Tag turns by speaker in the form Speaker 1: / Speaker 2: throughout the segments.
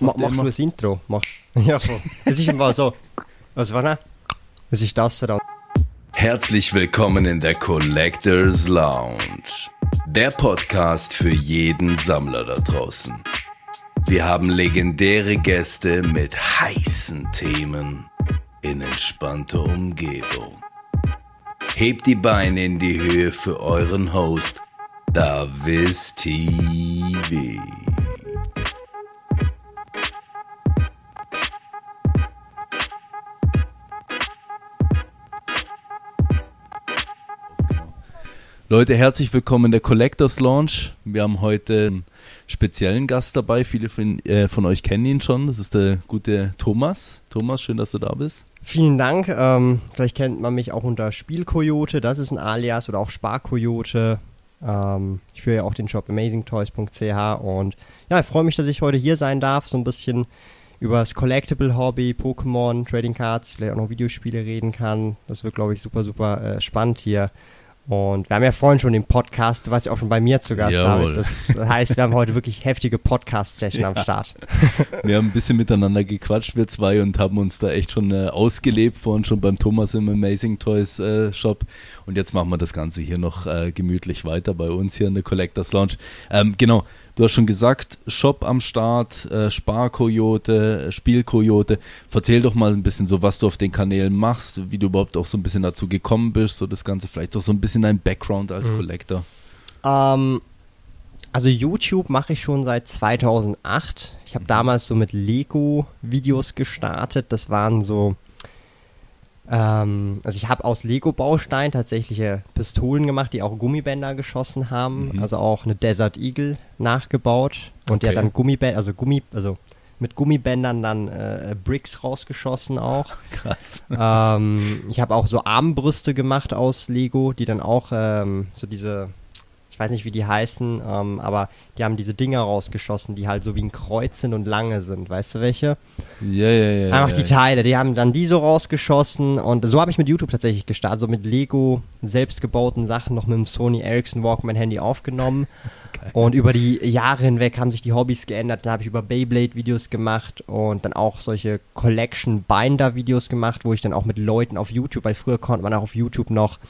Speaker 1: Ma machst du das Intro? Mach. Ja, voll. Es ist immer so. Was war das? Es ist das dann.
Speaker 2: Herzlich willkommen in der Collectors Lounge. Der Podcast für jeden Sammler da draußen. Wir haben legendäre Gäste mit heißen Themen in entspannter Umgebung. Hebt die Beine in die Höhe für euren Host, Davis TV.
Speaker 3: Leute, herzlich willkommen in der Collectors Launch. Wir haben heute einen speziellen Gast dabei. Viele von, äh, von, euch kennen ihn schon. Das ist der gute Thomas. Thomas, schön, dass du da bist.
Speaker 1: Vielen Dank. Ähm, vielleicht kennt man mich auch unter Spielkoyote. Das ist ein Alias oder auch Sparkoyote. Ähm, ich führe ja auch den Shop amazingtoys.ch und ja, ich freue mich, dass ich heute hier sein darf. So ein bisschen über das Collectible-Hobby, Pokémon, Trading Cards, vielleicht auch noch Videospiele reden kann. Das wird, glaube ich, super, super äh, spannend hier. Und wir haben ja vorhin schon den Podcast, du warst ja auch schon bei mir zu Gast, David. Das heißt, wir haben heute wirklich heftige Podcast-Session ja. am Start.
Speaker 3: Wir haben ein bisschen miteinander gequatscht, wir zwei, und haben uns da echt schon äh, ausgelebt, vorhin schon beim Thomas im Amazing Toys äh, Shop. Und jetzt machen wir das Ganze hier noch äh, gemütlich weiter bei uns hier in der Collectors Lounge. Ähm, genau, Du hast schon gesagt, Shop am Start, äh, Sparkoyote, Spielkoyote. Erzähl doch mal ein bisschen so, was du auf den Kanälen machst, wie du überhaupt auch so ein bisschen dazu gekommen bist, so das Ganze, vielleicht auch so ein bisschen dein Background als mhm. Collector.
Speaker 1: Ähm, also YouTube mache ich schon seit 2008. Ich habe mhm. damals so mit Lego-Videos gestartet. Das waren so ähm, also ich habe aus Lego-Bausteinen tatsächliche Pistolen gemacht, die auch Gummibänder geschossen haben. Mhm. Also auch eine Desert Eagle nachgebaut. Und okay. die hat dann Gummibänder, also Gummi, also mit Gummibändern dann äh, Bricks rausgeschossen auch.
Speaker 3: Krass.
Speaker 1: Ähm, ich habe auch so Armbrüste gemacht aus Lego, die dann auch ähm, so diese ich weiß nicht, wie die heißen, ähm, aber die haben diese Dinger rausgeschossen, die halt so wie ein Kreuz sind und lange sind. Weißt du welche?
Speaker 3: Ja, ja, ja.
Speaker 1: Einfach die Teile, die haben dann die so rausgeschossen und so habe ich mit YouTube tatsächlich gestartet, so mit Lego selbstgebauten Sachen noch mit dem Sony Ericsson Walkman Handy aufgenommen. Und über die Jahre hinweg haben sich die Hobbys geändert. Dann habe ich über Beyblade Videos gemacht und dann auch solche Collection Binder Videos gemacht, wo ich dann auch mit Leuten auf YouTube, weil früher konnte man auch auf YouTube noch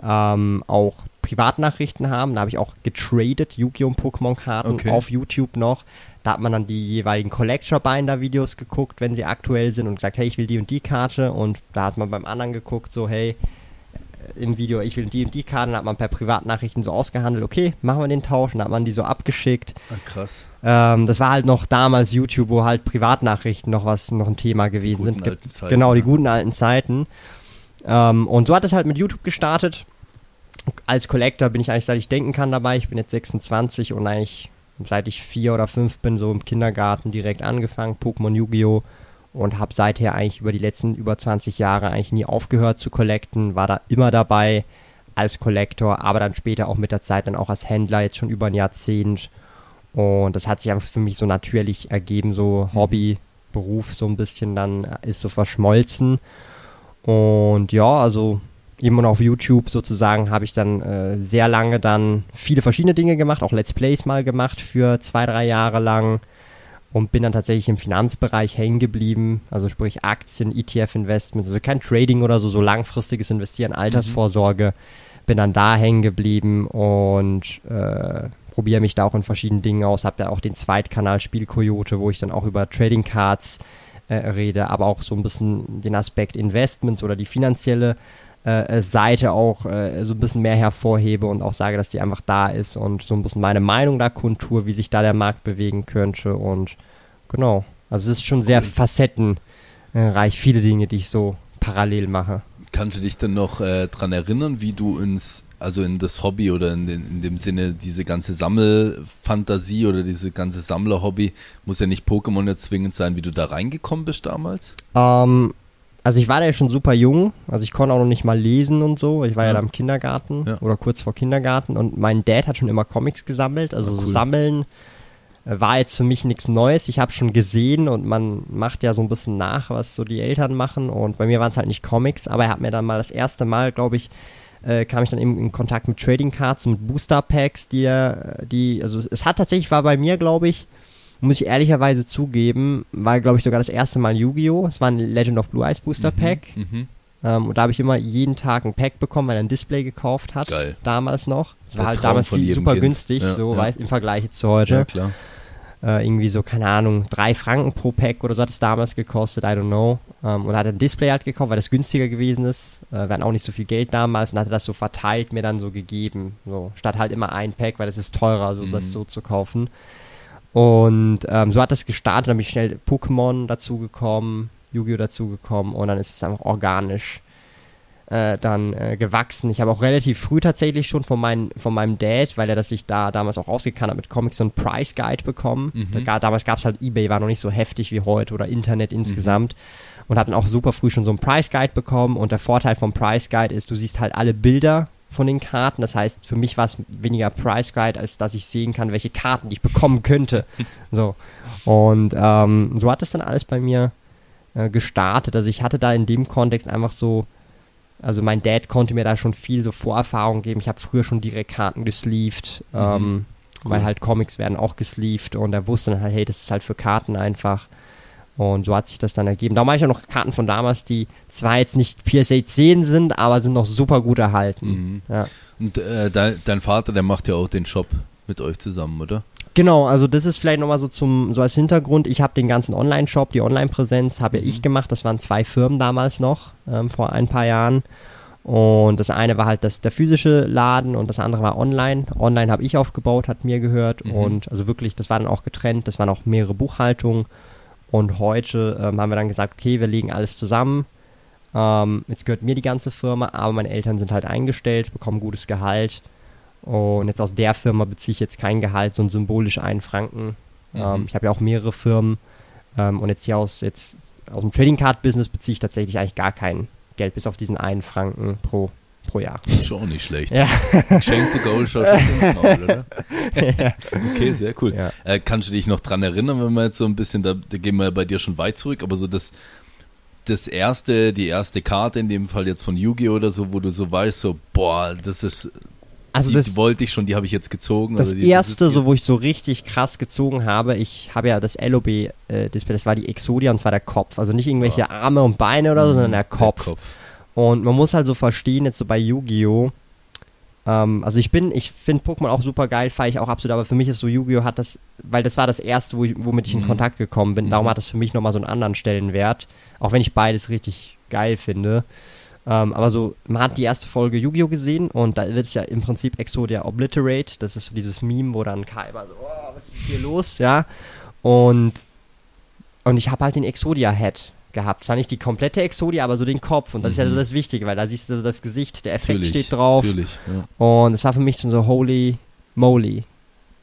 Speaker 1: ähm, auch Privatnachrichten haben. Da habe ich auch getradet, Yu-Gi-Oh! Pokémon-Karten okay. auf YouTube noch. Da hat man dann die jeweiligen Collector-Binder-Videos geguckt, wenn sie aktuell sind und gesagt, hey, ich will die und die Karte. Und da hat man beim anderen geguckt, so, hey, äh, im Video, ich will die und die Karte, dann hat man per Privatnachrichten so ausgehandelt, okay, machen wir den Tausch, dann hat man die so abgeschickt.
Speaker 3: Ah, krass.
Speaker 1: Ähm, das war halt noch damals YouTube, wo halt Privatnachrichten noch was, noch ein Thema gewesen sind.
Speaker 3: Zeiten,
Speaker 1: genau, die guten alten Zeiten. Ähm, und so hat es halt mit YouTube gestartet. Als Collector bin ich eigentlich, seit ich denken kann, dabei. Ich bin jetzt 26 und eigentlich seit ich vier oder fünf bin, so im Kindergarten direkt angefangen, Pokémon Yu-Gi-Oh! und habe seither eigentlich über die letzten über 20 Jahre eigentlich nie aufgehört zu collecten, war da immer dabei als Collector, aber dann später auch mit der Zeit dann auch als Händler, jetzt schon über ein Jahrzehnt. Und das hat sich einfach für mich so natürlich ergeben, so Hobby, Beruf so ein bisschen dann ist so verschmolzen. Und ja, also eben auf YouTube sozusagen habe ich dann äh, sehr lange dann viele verschiedene Dinge gemacht, auch Let's Plays mal gemacht für zwei, drei Jahre lang und bin dann tatsächlich im Finanzbereich hängen geblieben, also sprich Aktien, ETF-Investments, also kein Trading oder so, so langfristiges Investieren, Altersvorsorge, mhm. bin dann da hängen geblieben und äh, probiere mich da auch in verschiedenen Dingen aus, habe ja auch den Zweitkanal Spielkoyote, wo ich dann auch über Trading Cards äh, rede, aber auch so ein bisschen den Aspekt Investments oder die finanzielle äh, Seite auch äh, so ein bisschen mehr hervorhebe und auch sage, dass die einfach da ist und so ein bisschen meine Meinung da kontur, wie sich da der Markt bewegen könnte und genau. Also es ist schon sehr facettenreich, viele Dinge, die ich so parallel mache.
Speaker 3: Kannst du dich denn noch äh, dran erinnern, wie du ins also in das Hobby oder in, den, in dem Sinne diese ganze Sammelfantasie oder diese ganze Sammlerhobby, muss ja nicht Pokémon jetzt zwingend sein, wie du da reingekommen bist damals?
Speaker 1: Ähm, also ich war da ja schon super jung, also ich konnte auch noch nicht mal lesen und so. Ich war ja, ja da im Kindergarten ja. oder kurz vor Kindergarten und mein Dad hat schon immer Comics gesammelt, also cool. so sammeln äh, war jetzt für mich nichts Neues. Ich habe schon gesehen und man macht ja so ein bisschen nach, was so die Eltern machen und bei mir waren es halt nicht Comics, aber er hat mir dann mal das erste Mal, glaube ich, äh, kam ich dann eben in Kontakt mit Trading Cards und Booster Packs, die, die, also es hat tatsächlich, war bei mir, glaube ich, muss ich ehrlicherweise zugeben, war, glaube ich, sogar das erste Mal Yu-Gi-Oh! Es war ein Legend of Blue Eyes Booster Pack.
Speaker 3: Mhm.
Speaker 1: Ähm, und da habe ich immer jeden Tag ein Pack bekommen, weil er ein Display gekauft hat.
Speaker 3: Geil.
Speaker 1: Damals noch. Es war halt
Speaker 3: Traum
Speaker 1: damals viel, super
Speaker 3: Kind.
Speaker 1: günstig,
Speaker 3: Ja,
Speaker 1: so
Speaker 3: ja.
Speaker 1: weiß im Vergleich zu heute.
Speaker 3: Ja, klar.
Speaker 1: Äh, irgendwie so, keine Ahnung, drei Franken pro Pack oder so hat es damals gekostet, I don't know. Ähm, und hat ein Display halt gekauft, weil das günstiger gewesen ist. Äh, wir hatten auch nicht so viel Geld damals und hatte das so verteilt mir dann so gegeben. So, statt halt immer ein Pack, weil es ist teurer, so
Speaker 3: Mhm.
Speaker 1: das so zu kaufen. Und ähm, so hat das gestartet, dann bin ich schnell Pokémon dazugekommen, Yu-Gi-Oh! dazugekommen und dann ist es einfach organisch äh, dann äh, gewachsen. Ich habe auch relativ früh tatsächlich schon von, mein, von meinem Dad, weil er das sich da damals auch ausgekannt hat mit Comics, so einen Price Guide bekommen.
Speaker 3: Mhm.
Speaker 1: Da, damals gab es halt Ebay, war noch nicht so heftig wie heute oder Internet insgesamt. Und habe dann auch super früh schon so einen Price Guide bekommen. Und der Vorteil vom Price Guide ist, du siehst halt alle Bilder von den Karten. Das heißt, für mich war es weniger Price Guide, als dass ich sehen kann, welche Karten ich bekommen könnte. so. Und ähm, so hat es dann alles bei mir äh, gestartet. Also ich hatte da in dem Kontext einfach so, also mein Dad konnte mir da schon viel so Vorerfahrung geben. Ich habe früher schon direkt Karten gesleeved,
Speaker 3: Mhm.
Speaker 1: ähm,
Speaker 3: Cool.
Speaker 1: weil halt Comics werden auch gesleeved und er wusste dann halt, hey, das ist halt für Karten einfach. Und so hat sich das dann ergeben. Da mache ich auch noch Karten von damals, die zwar jetzt nicht PSA 10 sind, aber sind noch super gut erhalten.
Speaker 3: Mhm.
Speaker 1: Ja.
Speaker 3: Und äh, dein, dein Vater, der macht ja auch den Shop mit euch zusammen, oder?
Speaker 1: Genau, also das ist vielleicht nochmal so zum, so als Hintergrund. Ich habe den ganzen Online-Shop, die Online-Präsenz habe ja ich gemacht. Das waren zwei Firmen damals noch, ähm, vor ein paar Jahren. Und das eine war halt das, der physische Laden und das andere war online. Online habe ich aufgebaut, hat mir gehört.
Speaker 3: Mhm.
Speaker 1: Und also wirklich, das war dann auch getrennt. Das waren auch mehrere Buchhaltungen. Und heute ähm, haben wir dann gesagt, okay, wir legen alles zusammen. Ähm, jetzt gehört mir die ganze Firma, aber meine Eltern sind halt eingestellt, bekommen gutes Gehalt. Und jetzt aus der Firma beziehe ich jetzt kein Gehalt, so ein symbolisch einen Franken.
Speaker 3: Mhm.
Speaker 1: Ähm, ich habe ja auch mehrere Firmen. Ähm, und jetzt hier aus, jetzt, aus dem Trading Card Business beziehe ich tatsächlich eigentlich gar kein Geld, bis auf diesen einen Franken pro, pro Jahr.
Speaker 3: Schon auch nicht schlecht.
Speaker 1: Ja.
Speaker 3: Geschenkte Gold schaut schon ins Maul, oder? Okay, sehr cool.
Speaker 1: Ja.
Speaker 3: Äh, kannst du dich noch dran erinnern, wenn wir jetzt so ein bisschen, da, da gehen wir bei dir schon weit zurück, aber so das, das erste, die erste Karte, in dem Fall jetzt von Yu-Gi-Oh! oder so, wo du so weißt, so, boah, das ist,
Speaker 1: Also
Speaker 3: die,
Speaker 1: das,
Speaker 3: wollte ich schon, die habe ich jetzt gezogen.
Speaker 1: das
Speaker 3: oder die
Speaker 1: erste,
Speaker 3: besitze
Speaker 1: so wo ich so richtig krass gezogen habe, ich habe ja das LOB-Display, das war die Exodia und zwar der Kopf. Also nicht irgendwelche Arme und Beine oder so, sondern der
Speaker 3: Mhm,
Speaker 1: Kopf. Und man muss halt so verstehen, jetzt so bei Yu-Gi-Oh! Ähm, also ich bin, ich finde Pokémon auch super geil, feiere ich auch absolut, aber für mich ist so Yu-Gi-Oh! hat das, weil das war das erste, wo ich, womit ich in
Speaker 3: Mhm.
Speaker 1: Kontakt gekommen bin, darum
Speaker 3: Mhm.
Speaker 1: hat das für mich nochmal so einen anderen Stellenwert, auch wenn ich beides richtig geil finde. Ähm, aber so, man hat die erste Folge Yu-Gi-Oh! gesehen und da wird es ja im Prinzip Exodia Obliterate, das ist so dieses Meme, wo dann Kaiba so, oh, was ist hier los, ja, und, und ich habe halt den Exodia-Head gehabt. Zwar nicht die komplette Exodia, aber so den Kopf. Und das ist ja so
Speaker 3: Mhm.
Speaker 1: das Wichtige, weil da siehst du so das Gesicht, der Effekt
Speaker 3: Natürlich,
Speaker 1: steht drauf.
Speaker 3: Natürlich, ja.
Speaker 1: Und es war für mich schon so holy moly.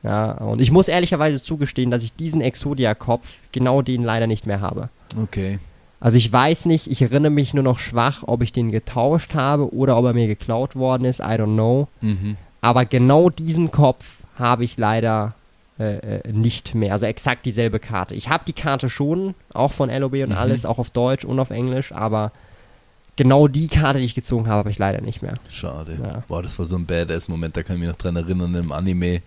Speaker 1: Ja, und ich muss ehrlicherweise zugestehen, dass ich diesen Exodia-Kopf genau den leider nicht mehr habe.
Speaker 3: Okay.
Speaker 1: Also ich weiß nicht, ich erinnere mich nur noch schwach, ob ich den getauscht habe oder ob er mir geklaut worden ist, I don't know.
Speaker 3: Mhm.
Speaker 1: Aber genau diesen Kopf habe ich leider äh, äh, nicht mehr. Also exakt dieselbe Karte. Ich habe die Karte schon, auch von LOB und
Speaker 3: Mhm.
Speaker 1: alles, auch auf Deutsch und auf Englisch, aber genau die Karte, die ich gezogen habe, habe ich leider nicht mehr.
Speaker 3: Schade.
Speaker 1: Ja.
Speaker 3: Boah, das war so ein Badass-Moment, da kann ich mich noch dran erinnern, im Anime,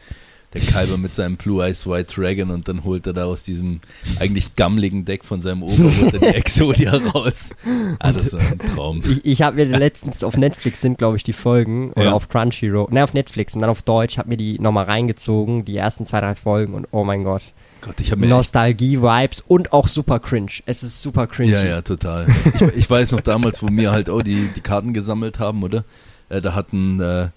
Speaker 3: der Kaiba mit seinem Blue Eyes White Dragon und dann holt er da aus diesem eigentlich gammeligen Deck von seinem er die Exodia raus. Ah, das war ein Traum.
Speaker 1: Ich, ich habe mir letztens auf Netflix sind, glaube ich, die Folgen oder
Speaker 3: Ja.
Speaker 1: auf Crunchyroll, ne, auf Netflix und dann auf Deutsch, habe mir die nochmal reingezogen, die ersten zwei, drei Folgen und oh mein Gott.
Speaker 3: Gott, ich habe
Speaker 1: Nostalgie-Vibes und auch super cringe. Es ist super cringe.
Speaker 3: Ja, ja, total. Ich, ich weiß noch damals, wo wir halt auch die, die Karten gesammelt haben, oder? Äh, da hatten äh,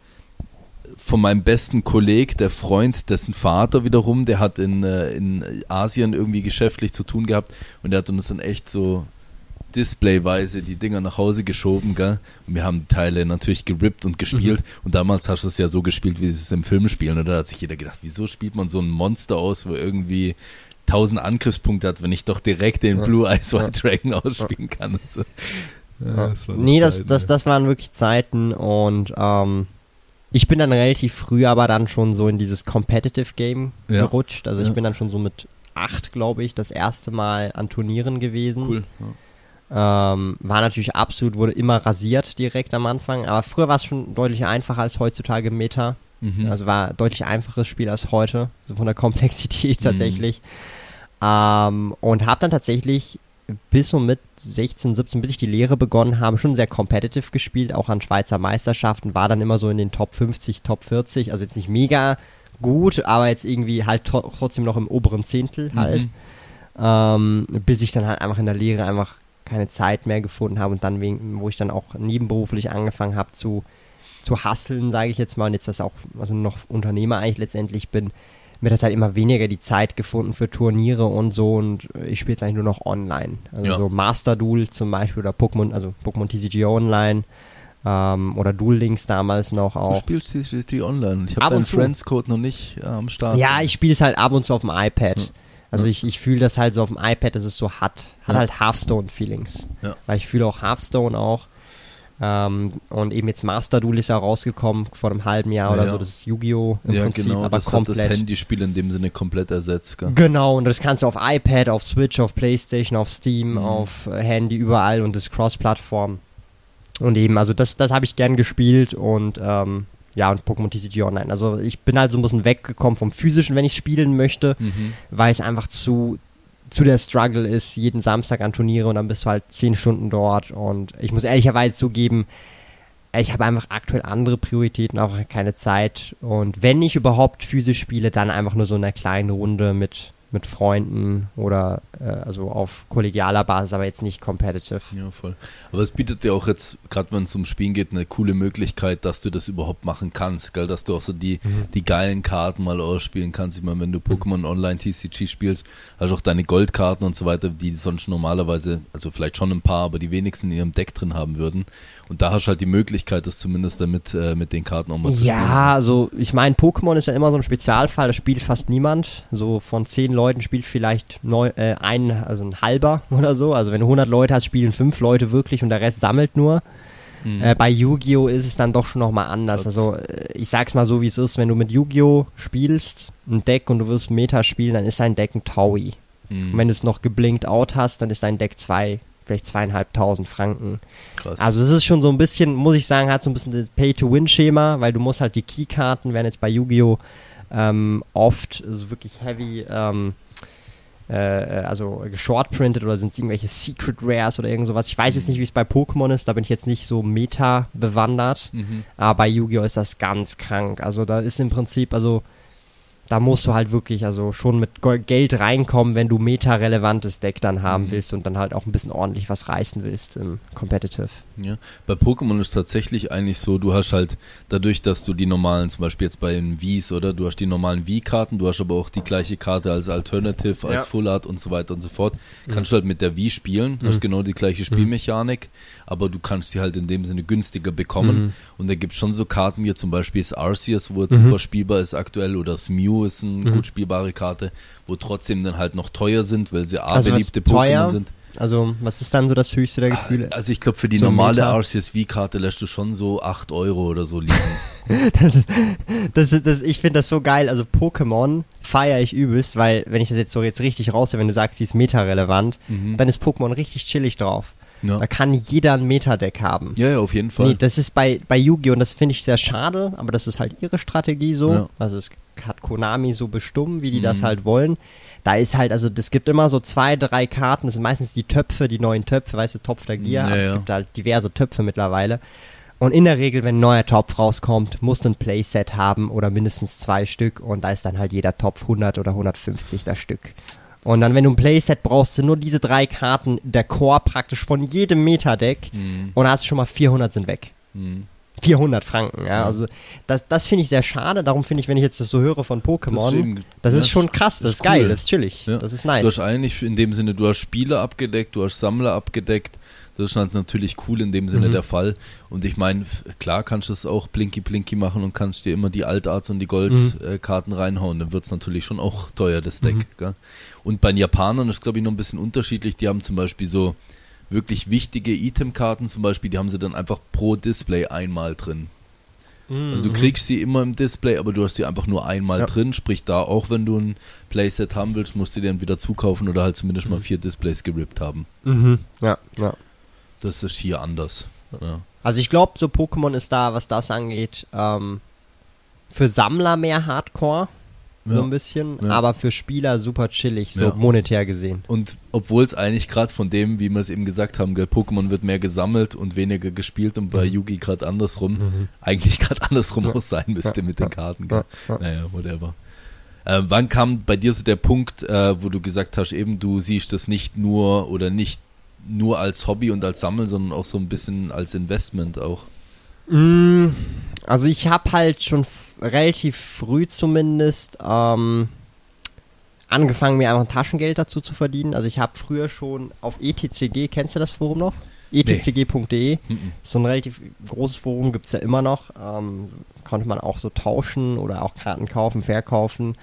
Speaker 3: von meinem besten Kolleg, der Freund, dessen Vater wiederum, der hat in, äh, in Asien irgendwie geschäftlich zu tun gehabt und der hat uns dann echt so displayweise die Dinger nach Hause geschoben, gell? Und wir haben die Teile natürlich gerippt und gespielt. Und damals hast du es ja so gespielt, wie sie es im Film spielen. Und da hat sich jeder gedacht, wieso spielt man so ein Monster aus, wo irgendwie 1000 Angriffspunkte hat, wenn ich doch direkt den
Speaker 1: Ja.
Speaker 3: Blue Eyes
Speaker 1: Ja.
Speaker 3: White Dragon ausspielen kann und so. Ja,
Speaker 1: Ja.
Speaker 3: das
Speaker 1: nee, das,
Speaker 3: Zeit,
Speaker 1: das,
Speaker 3: ne?
Speaker 1: das waren wirklich Zeiten und ähm, ich bin dann relativ früh aber dann schon so in dieses Competitive Game
Speaker 3: Ja.
Speaker 1: gerutscht. Also
Speaker 3: Ja.
Speaker 1: ich bin dann schon so mit acht, glaube ich, das erste Mal an Turnieren gewesen.
Speaker 3: Cool. Ja.
Speaker 1: Ähm, war natürlich absolut, wurde immer rasiert direkt am Anfang. Aber früher war es schon deutlich einfacher als heutzutage Meta.
Speaker 3: Mhm.
Speaker 1: Also war ein deutlich einfaches Spiel als heute, so von der Komplexität
Speaker 3: Mhm.
Speaker 1: tatsächlich. Ähm, und habe dann tatsächlich bis so mit 16, 17, bis ich die Lehre begonnen habe, schon sehr competitive gespielt, auch an Schweizer Meisterschaften, war dann immer so in den Top 50, Top 40, also jetzt nicht mega gut, aber jetzt irgendwie halt tro- trotzdem noch im oberen Zehntel halt.
Speaker 3: Mhm.
Speaker 1: Ähm, bis ich dann halt einfach in der Lehre einfach keine Zeit mehr gefunden habe und dann wegen, wo ich dann auch nebenberuflich angefangen habe zu, zu hasseln, sage ich jetzt mal, und jetzt das auch, also noch Unternehmer eigentlich letztendlich bin, mir das halt immer weniger die Zeit gefunden für Turniere und so und ich spiele jetzt eigentlich nur noch online. Also
Speaker 3: Ja.
Speaker 1: so Master Duel zum Beispiel oder Pokémon, also Pokémon TCG Online ähm, oder Duel Links damals noch
Speaker 3: Du
Speaker 1: auch.
Speaker 3: spielst TCG online. Ich
Speaker 1: Ab
Speaker 3: habe deinen
Speaker 1: und zu.
Speaker 3: Friends-Code noch nicht äh, am Start.
Speaker 1: Ja, ich spiele es halt ab und zu auf dem iPad.
Speaker 3: Ja.
Speaker 1: Also ich, ich fühle das halt so auf dem iPad, dass es so hat. Hat
Speaker 3: Ja.
Speaker 1: halt Hearthstone-Feelings.
Speaker 3: Ja.
Speaker 1: Weil ich fühle auch Hearthstone auch. Ähm, und eben jetzt Master Duel ist ja rausgekommen vor einem halben Jahr
Speaker 3: Ja,
Speaker 1: oder so. Das ist Yu-Gi-Oh! im
Speaker 3: ja
Speaker 1: Prinzip,
Speaker 3: genau.
Speaker 1: aber
Speaker 3: das hat
Speaker 1: komplett.
Speaker 3: das Handyspiel in dem Sinne komplett ersetzt. Gell?
Speaker 1: Genau, und das kannst du auf iPad, auf Switch, auf Playstation, auf Steam,
Speaker 3: Mhm.
Speaker 1: auf äh, Handy, überall und das Cross-Plattform. Und eben, also das, das habe ich gern gespielt und ähm, ja, und Pokémon TCG Online. Also ich bin halt so ein bisschen weggekommen vom physischen, wenn ich spielen möchte,
Speaker 3: Mhm.
Speaker 1: weil es einfach zu, zu der Struggle ist, jeden Samstag an Turniere und dann bist du halt zehn Stunden dort und ich muss ehrlicherweise zugeben, ich habe einfach aktuell andere Prioritäten, auch keine Zeit. Und wenn ich überhaupt physisch spiele, dann einfach nur so in einer kleinen Runde mit, mit Freunden oder äh, also auf kollegialer Basis, aber jetzt nicht competitive.
Speaker 3: Ja, voll. Aber es bietet dir auch jetzt, gerade wenn es um Spielen geht, eine coole Möglichkeit, dass du das überhaupt machen kannst, gell? dass du auch so die,
Speaker 1: Mhm.
Speaker 3: die geilen Karten mal ausspielen kannst. Ich meine, wenn du Pokémon Online TCG spielst, hast du auch deine Goldkarten und so weiter, die sonst normalerweise, also vielleicht schon ein paar, aber die wenigsten in ihrem Deck drin haben würden. Und da hast du halt die Möglichkeit, das zumindest damit äh, mit den Karten auch mal zu spielen.
Speaker 1: Ja, also ich meine, Pokémon ist ja immer so ein Spezialfall, das spielt fast niemand. So von zehn Leuten spielt vielleicht neun, äh, ein, also ein halber oder so. Also wenn du 100 Leute hast, spielen fünf Leute wirklich und der Rest sammelt nur.
Speaker 3: Mhm.
Speaker 1: Äh, bei Yu-Gi-Oh! ist es dann doch schon nochmal anders.
Speaker 3: Das-
Speaker 1: Also äh, ich sag's mal so, wie es ist, wenn du mit Yu-Gi-Oh! spielst, ein Deck und du wirst Meta spielen, dann ist dein Deck ein Taui.
Speaker 3: Mhm.
Speaker 1: Und wenn du es noch geblinkt out hast, dann ist dein Deck zwei, vielleicht zweieinhalbtausend Franken.
Speaker 3: Krass.
Speaker 1: Also es ist schon so ein bisschen, muss ich sagen, hat so ein bisschen das Pay-to-Win-Schema, weil du musst halt die Keykarten, werden jetzt bei Yu-Gi-Oh! Ähm, oft also wirklich heavy, ähm, äh, also geshortprintet oder sind es irgendwelche Secret Rares oder irgend sowas. Ich weiß jetzt nicht, wie es bei Pokémon ist, da bin ich jetzt nicht so meta bewandert,
Speaker 3: mhm.
Speaker 1: aber bei Yu-Gi-Oh! ist das ganz krank. Also da ist im Prinzip, also da musst du halt wirklich also schon mit Geld reinkommen, wenn du meta-relevantes Deck dann haben
Speaker 3: Mhm.
Speaker 1: willst und dann halt auch ein bisschen ordentlich was reißen willst im Competitive.
Speaker 3: Ja, bei Pokémon ist tatsächlich eigentlich so, du hast halt dadurch, dass du die normalen, zum Beispiel jetzt bei den Wies, oder? Du hast die normalen Wii-Karten, du hast aber auch die gleiche Karte als Alternative, als
Speaker 1: Ja.
Speaker 3: Full Art und so weiter und so fort. Kannst du halt mit der Wii spielen, hast genau die gleiche Spielmechanik, aber du kannst sie halt in dem Sinne günstiger bekommen.
Speaker 1: Mhm.
Speaker 3: Und da gibt es schon so Karten wie zum Beispiel das Arceus, wo jetzt
Speaker 1: Mhm.
Speaker 3: super spielbar ist aktuell, oder das Mew ist eine
Speaker 1: Mhm.
Speaker 3: gut spielbare Karte, wo trotzdem dann halt noch teuer sind, weil sie A,
Speaker 1: Also
Speaker 3: beliebte? Pokémon sind.
Speaker 1: Also, was ist dann so das höchste der Gefühle?
Speaker 3: Also ich glaube, für die
Speaker 1: So
Speaker 3: normale
Speaker 1: Meta.
Speaker 3: Arceus V-Karte lässt du schon so 8 Euro oder so liegen.
Speaker 1: Das, ist- das, ist- das, ich finde das so geil. Also, Pokémon feiere ich übelst, weil, wenn ich das jetzt so jetzt richtig raushöre, wenn du sagst, die ist meta-relevant,
Speaker 3: Mhm.
Speaker 1: dann ist Pokémon richtig chillig drauf.
Speaker 3: Ja.
Speaker 1: Da kann jeder ein Meta-Deck haben.
Speaker 3: ja, ja, auf jeden Fall.
Speaker 1: Nee, das ist bei, bei Yu-Gi-Oh! und das finde ich sehr schade, aber das ist halt ihre Strategie so.
Speaker 3: Ja.
Speaker 1: Also es hat Konami so bestimmt, wie die das
Speaker 3: Mhm.
Speaker 1: halt wollen. Da ist halt, also es gibt immer so zwei, drei Karten, das sind meistens die Töpfe, die neuen Töpfe, weißt du, Topf der Gier,
Speaker 3: Ja,
Speaker 1: aber es gibt halt diverse Töpfe mittlerweile. Und in der Regel, wenn ein neuer Topf rauskommt, musst du ein Playset haben oder mindestens zwei Stück und da ist dann halt jeder Topf 100 oder 150 das Stück. Und dann, wenn du ein Playset brauchst, sind nur diese drei Karten der Core praktisch von jedem Meta-Deck
Speaker 3: Mhm.
Speaker 1: und da hast du schon mal 400 sind weg.
Speaker 3: Mhm.
Speaker 1: 400 Franken, ja.
Speaker 3: Ja.
Speaker 1: Also das, das finde ich sehr schade. Darum finde ich, wenn ich jetzt das so höre von Pokémon, das,
Speaker 3: eben-
Speaker 1: ist,
Speaker 3: ja,
Speaker 1: schon krass, das
Speaker 3: ist
Speaker 1: ist, geil,
Speaker 3: cool.
Speaker 1: das ist chillig,
Speaker 3: Ja.
Speaker 1: das ist
Speaker 3: Du hast
Speaker 1: nice.
Speaker 3: eigentlich in dem Sinne, du hast Spieler abgedeckt, du hast Sammler abgedeckt. Das ist halt natürlich cool in dem Sinne
Speaker 1: Mhm.
Speaker 3: der Fall. Und ich meine, klar kannst du es auch blinky blinky machen und kannst dir immer die Altarts und die Goldkarten äh, Karten reinhauen. Dann wird es natürlich schon auch teuer, das Deck.
Speaker 1: Mhm.
Speaker 3: Und bei den Japanern ist glaube ich noch ein bisschen unterschiedlich. Die haben zum Beispiel so wirklich wichtige Itemkarten zum Beispiel, die haben sie dann einfach pro Display einmal drin. Also du kriegst sie immer im Display, aber du hast sie einfach nur einmal
Speaker 1: Ja.
Speaker 3: drin. Sprich da, auch wenn du ein Playset haben willst, musst du dir dann wieder zukaufen oder halt zumindest mal vier Displays gerippt haben.
Speaker 1: Mhm. Ja, ja.
Speaker 3: Das ist hier anders. Ja.
Speaker 1: Also ich glaube, so Pokémon ist da, was das angeht, ähm, für Sammler mehr Hardcore, so
Speaker 3: Ja.
Speaker 1: ein bisschen,
Speaker 3: Ja.
Speaker 1: aber für Spieler super chillig, so
Speaker 3: Ja.
Speaker 1: monetär gesehen.
Speaker 3: Und obwohl es eigentlich gerade von dem, wie wir es eben gesagt haben, gell, Pokémon wird mehr gesammelt und weniger gespielt und bei Yugi gerade andersrum, eigentlich gerade andersrum
Speaker 1: Mhm. Ja.
Speaker 3: auch sein müsste mit den Karten. Gell?
Speaker 1: Ja. Ja.
Speaker 3: Naja, whatever. Äh, wann kam bei dir so der Punkt, äh, wo du gesagt hast, eben du siehst das nicht nur oder nicht nur als Hobby und als Sammeln, sondern auch so ein bisschen als Investment auch?
Speaker 1: Mm, Also ich habe halt schon relativ früh zumindest ähm, angefangen, mir einfach Taschengeld dazu zu verdienen. Also ich habe früher schon auf ETCG, kennst du das Forum noch? E etcg.de,
Speaker 3: Mhm.
Speaker 1: so ein relativ großes Forum gibt's ja immer noch. Ähm, konnte man auch so tauschen oder auch Karten kaufen, verkaufen.